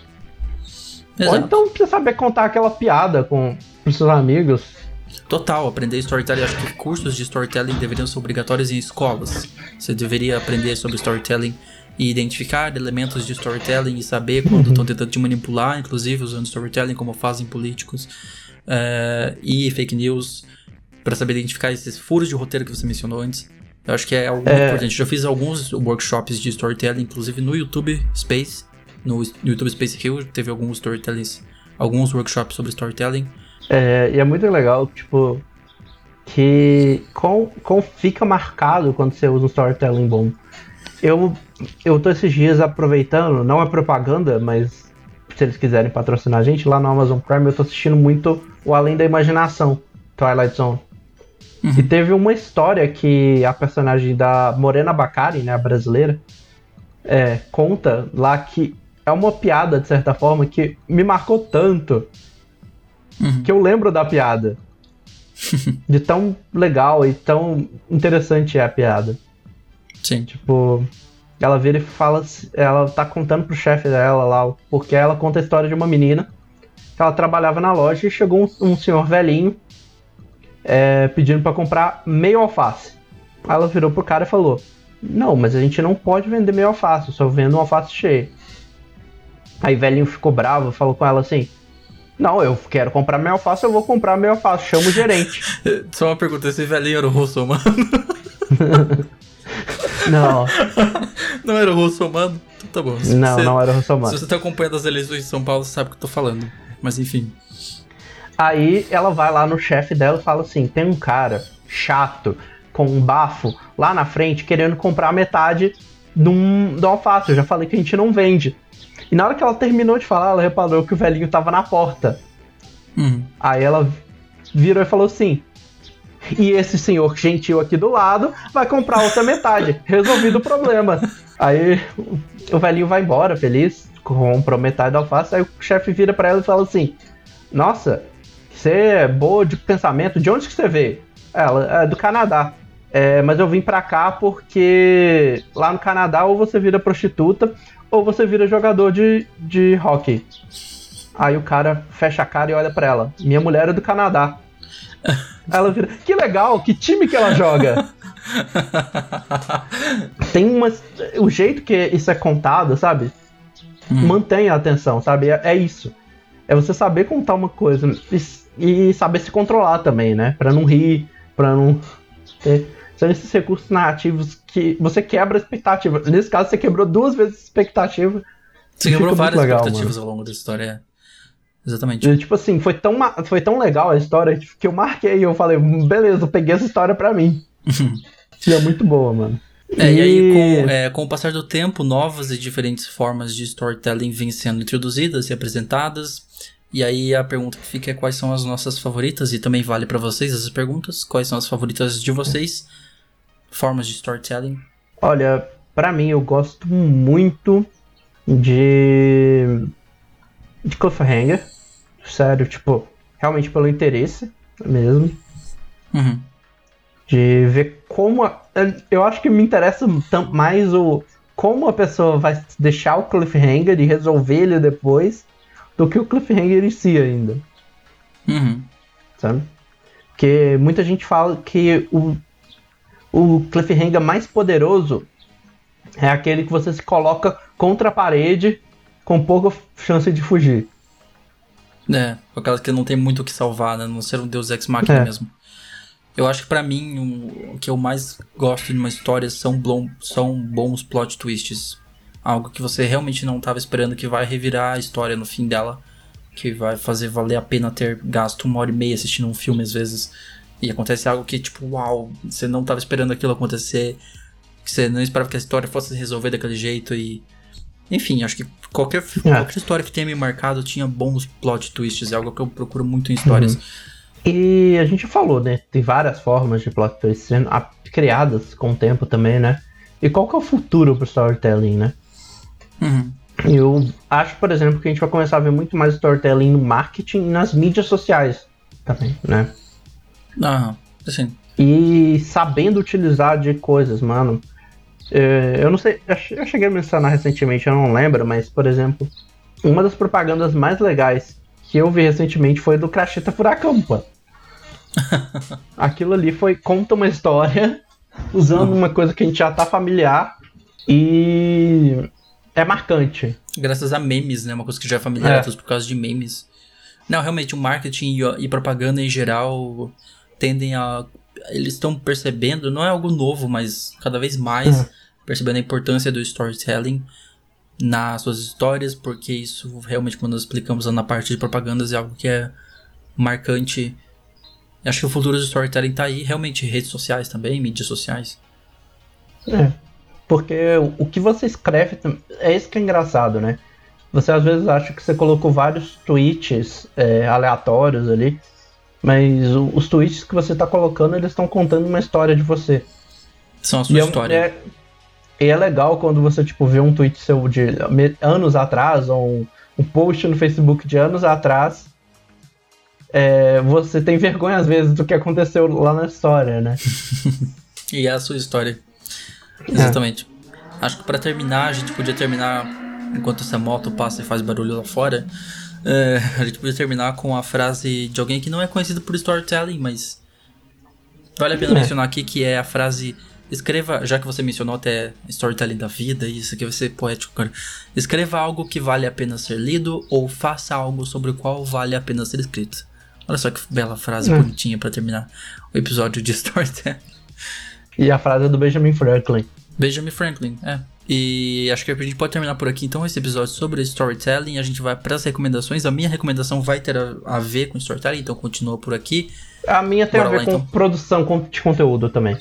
Ou Exato. então pra você saber contar aquela piada com os seus amigos. Total, aprender storytelling. Acho que cursos de storytelling deveriam ser obrigatórios em escolas. Você deveria aprender sobre storytelling e identificar elementos de storytelling e saber quando estão tentando te manipular, inclusive usando storytelling como fazem políticos eh, e fake news, para saber identificar esses furos de roteiro que você mencionou antes. Eu acho que é algo É. importante. Já fiz alguns workshops de storytelling, inclusive no YouTube Space, no YouTube Space Hill, teve alguns storytellings, alguns workshops sobre storytelling. É, e é muito legal, tipo, que com, com fica marcado quando você usa um storytelling bom. Eu, eu tô esses dias aproveitando, não é propaganda, mas se eles quiserem patrocinar a gente, lá no Amazon Prime eu tô assistindo muito o Além da Imaginação, Twilight Zone. Uhum. E teve uma história que a personagem da Morena Bacari, né, a brasileira, é, conta lá que é uma piada, de certa forma, que me marcou tanto uhum. que eu lembro da piada. de tão legal e tão interessante é a piada. Sim. Tipo, ela vira e fala. Ela tá contando pro chefe dela lá, porque ela conta a história de uma menina que ela trabalhava na loja e chegou um, um senhor velhinho é, pedindo para comprar meio alface. Aí ela virou pro cara e falou: Não, mas a gente não pode vender meio alface, eu só vendo um alface cheio. Aí velhinho ficou bravo, falou com ela assim: Não, eu quero comprar meio alface, eu vou comprar meio alface, chama o gerente. Só uma pergunta: esse velhinho era o russo, mano? não. Não era o russo, mano? Tá bom. Se não, você, não era o russo, mano. Se você tá acompanhando as eleições de São Paulo, você sabe o que eu tô falando. Mas enfim. Aí ela vai lá no chefe dela e fala assim: tem um cara chato, com um bafo, lá na frente, querendo comprar metade de um, de um alface. Eu já falei que a gente não vende. E na hora que ela terminou de falar, ela reparou que o velhinho tava na porta. Uhum. Aí ela virou e falou assim: e esse senhor gentil aqui do lado vai comprar outra metade. Resolvido o problema. Aí o velhinho vai embora, feliz, comprou metade da alface. Aí o chefe vira para ela e fala assim: Nossa, você é boa de pensamento, de onde que você veio? Ela, é do Canadá. É, mas eu vim pra cá porque lá no Canadá ou você vira prostituta ou você vira jogador de, de hockey. Aí o cara fecha a cara e olha para ela. Minha mulher é do Canadá. ela vira. Que legal, que time que ela joga? Tem umas. O jeito que isso é contado, sabe? Hum. Mantém a atenção, sabe? É, é, isso. É você saber contar uma coisa e, e saber se controlar também, né? Pra não rir, pra não ter. São esses recursos narrativos que você quebra a expectativa. Nesse caso, você quebrou duas vezes a expectativa. Você quebrou várias legal, expectativas mano. ao longo da história. Exatamente. E, tipo assim, foi tão, foi tão legal a história que eu marquei e eu falei, beleza, eu peguei essa história pra mim. e é muito boa, mano. É, e, e aí, com, é, com o passar do tempo, novas e diferentes formas de storytelling vêm sendo introduzidas e apresentadas. E aí a pergunta que fica é quais são as nossas favoritas, e também vale para vocês essas perguntas. Quais são as favoritas de vocês? Formas de storytelling? Olha, para mim eu gosto muito de. de cliffhanger. Sério, tipo, realmente pelo interesse mesmo. Uhum. De ver como. A, eu acho que me interessa mais o. Como a pessoa vai deixar o cliffhanger e resolver ele depois do que o cliffhanger em si ainda. Uhum. Sabe? Porque muita gente fala que o, o cliffhanger mais poderoso é aquele que você se coloca contra a parede com pouca chance de fugir. É, aquelas que não tem muito o que salvar, né? Não ser um Deus Ex Machina é. mesmo. Eu acho que para mim o, o, que eu mais gosto de uma história são, blom, são bons plot twists. Algo que você realmente não estava esperando que vai revirar a história no fim dela. Que vai fazer valer a pena ter gasto uma hora e meia assistindo um filme às vezes. E acontece algo que, tipo, uau, você não estava esperando aquilo acontecer. Que você não esperava que a história fosse se resolver daquele jeito e enfim, acho que qualquer, é. qualquer história que tenha me marcado tinha bons plot twists, é algo que eu procuro muito em histórias. Uhum. E a gente falou, né? Tem várias formas de plot twists sendo criadas com o tempo também, né? E qual que é o futuro pro storytelling, né? Uhum. Eu acho, por exemplo, que a gente vai começar a ver muito mais storytelling no marketing e nas mídias sociais também, né? Aham, assim. E sabendo utilizar de coisas, mano. É, eu não sei, eu cheguei a mencionar recentemente, eu não lembro, mas, por exemplo, uma das propagandas mais legais que eu vi recentemente foi do Cracheta Furacão, pô. Aquilo ali foi conta uma história usando uma coisa que a gente já tá familiar e é marcante. Graças a memes, né? Uma coisa que já é familiar é. por causa de memes. Não, realmente, o marketing e, e propaganda em geral tendem a. Eles estão percebendo, não é algo novo, mas cada vez mais. É percebendo a importância do storytelling nas suas histórias, porque isso realmente, quando nós explicamos na parte de propagandas, é algo que é marcante. Acho que o futuro do storytelling tá aí, realmente, redes sociais também, mídias sociais. É. Porque o que você escreve é isso que é engraçado, né? Você às vezes acha que você colocou vários tweets é, aleatórios ali, mas os tweets que você está colocando, eles estão contando uma história de você. São a sua e história. É, e é legal quando você, tipo, vê um tweet seu de anos atrás, ou um, um post no Facebook de anos atrás, é, você tem vergonha às vezes do que aconteceu lá na história, né? e é a sua história. Exatamente. É. Acho que para terminar, a gente podia terminar enquanto essa moto passa e faz barulho lá fora. É, a gente podia terminar com a frase de alguém que não é conhecido por storytelling, mas vale a pena é. mencionar aqui que é a frase Escreva, já que você mencionou até storytelling da vida, isso aqui vai ser poético, cara. Escreva algo que vale a pena ser lido ou faça algo sobre o qual vale a pena ser escrito. Olha só que bela frase é. bonitinha para terminar o episódio de storytelling. E a frase é do Benjamin Franklin. Benjamin Franklin, é. E acho que a gente pode terminar por aqui então esse episódio sobre storytelling. A gente vai para as recomendações. A minha recomendação vai ter a, a, ver com storytelling, então continua por aqui. A minha tem Bora a ver lá, com então. produção de conteúdo também.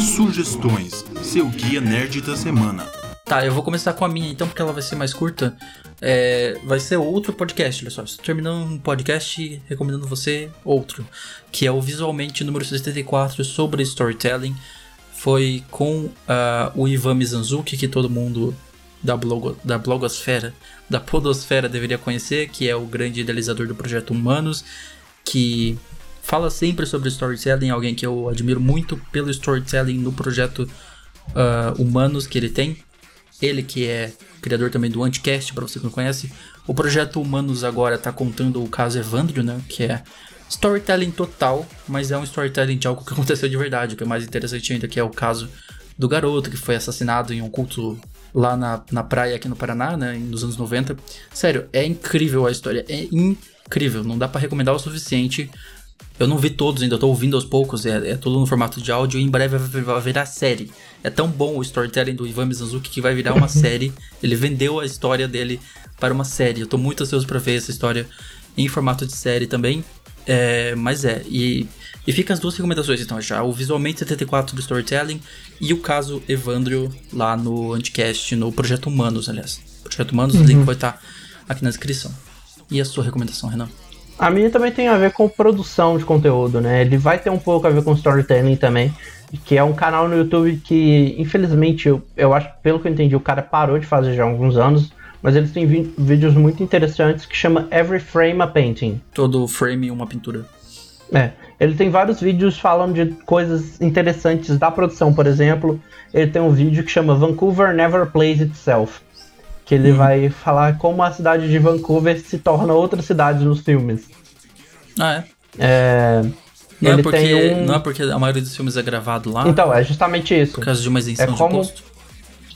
Sugestões, seu guia nerd da semana. Tá, eu vou começar com a minha então, porque ela vai ser mais curta. É, vai ser outro podcast, olha só. Estou terminando um podcast recomendando você outro, que é o Visualmente número 74 sobre storytelling. Foi com uh, o Ivan Mizanzuki, que todo mundo da, blogo, da blogosfera, da podosfera deveria conhecer, que é o grande idealizador do projeto Humanos, que fala sempre sobre storytelling, alguém que eu admiro muito pelo storytelling no projeto uh, Humanos que ele tem. Ele que é criador também do Anticast, para você que não conhece. O projeto Humanos agora está contando o caso Evandro, né? Que é storytelling total, mas é um storytelling de algo que aconteceu de verdade, o que é mais interessante ainda, que é o caso do garoto que foi assassinado em um culto lá na, na praia aqui no Paraná, né, nos anos 90. Sério, é incrível a história, é incrível, não dá para recomendar o suficiente. Eu não vi todos ainda, eu tô ouvindo aos poucos, é, é tudo no formato de áudio e em breve vai virar série. É tão bom o storytelling do Ivan Mizanzuki que vai virar uma série. Ele vendeu a história dele para uma série. Eu tô muito ansioso para ver essa história em formato de série também. É, mas é, e, e fica as duas recomendações então já: o Visualmente 74 do Storytelling e o caso Evandro lá no Anticast, no Projeto Humanos, aliás. Projeto Humanos, uhum. o link vai estar tá aqui na descrição. E a sua recomendação, Renan? A minha também tem a ver com produção de conteúdo, né? Ele vai ter um pouco a ver com storytelling também, que é um canal no YouTube que, infelizmente, eu, eu acho, pelo que eu entendi, o cara parou de fazer já há alguns anos, mas eles têm vídeos muito interessantes que chama Every Frame a Painting. Todo frame uma pintura. É, ele tem vários vídeos falando de coisas interessantes da produção, por exemplo, ele tem um vídeo que chama Vancouver Never Plays Itself que ele hum. vai falar como a cidade de Vancouver se torna outra cidade nos filmes. Ah, é? É. Não, é porque, um... não é porque a maioria dos filmes é gravado lá? Então, é justamente isso. Por causa de uma isenção é como... de imposto?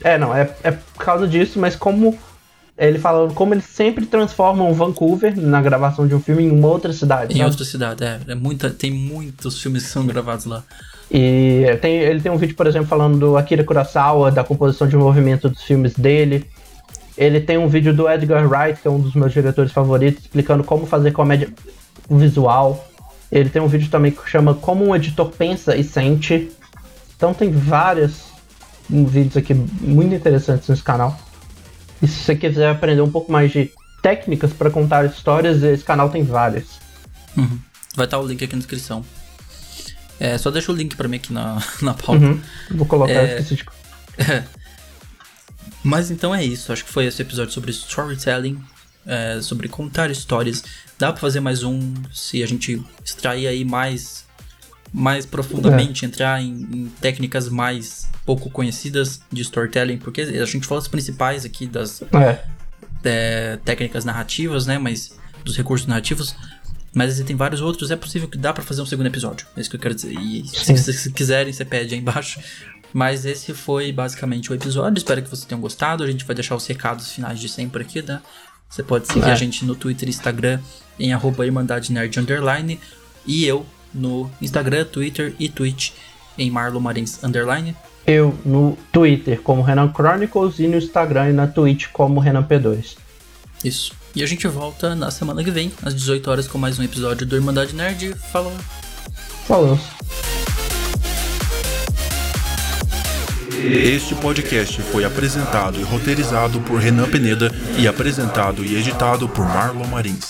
É, não, é, é por causa disso, mas como ele falando como eles sempre transformam Vancouver na gravação de um filme em uma outra cidade. Em sabe? outra cidade, é. é muita, tem muitos filmes que são gravados lá. E tem, ele tem um vídeo, por exemplo, falando do Akira Kurosawa, da composição de movimento dos filmes dele. Ele tem um vídeo do Edgar Wright, que é um dos meus diretores favoritos, explicando como fazer comédia visual. Ele tem um vídeo também que chama Como um editor pensa e sente. Então tem vários vídeos aqui muito interessantes nesse canal. E se você quiser aprender um pouco mais de técnicas para contar histórias, esse canal tem várias. Uhum. Vai estar o link aqui na descrição. É, só deixa o link para mim aqui na, na pauta. Uhum. Vou colocar, é... esqueci de... Mas então é isso. Acho que foi esse episódio sobre storytelling, é, sobre contar histórias. Dá para fazer mais um se a gente extrair aí mais, mais profundamente, é. entrar em, em, técnicas mais pouco conhecidas de storytelling, porque a gente falou as principais aqui das é. É, técnicas narrativas, né? Mas dos recursos narrativos. Mas existem vários outros, é possível que dá para fazer um segundo episódio. É isso que eu quero dizer. E se vocês quiserem, você pede aí embaixo. Mas esse foi basicamente o episódio. Espero que vocês tenham gostado. A gente vai deixar os recados finais de sempre aqui, né? Você pode seguir é. a gente no Twitter e Instagram em arroba Irmandade Nerd Underline. E eu no Instagram, Twitter e Twitch em Marlon Marins Underline. Eu no Twitter como Renan Chronicles e no Instagram e na Twitch como Renan P2. Isso. E a gente volta na semana que vem, às 18 horas, com mais um episódio do Irmandade Nerd. Falou! Falou. Este podcast foi apresentado e roteirizado por Renan Peneda e apresentado e editado por Marlon Marins.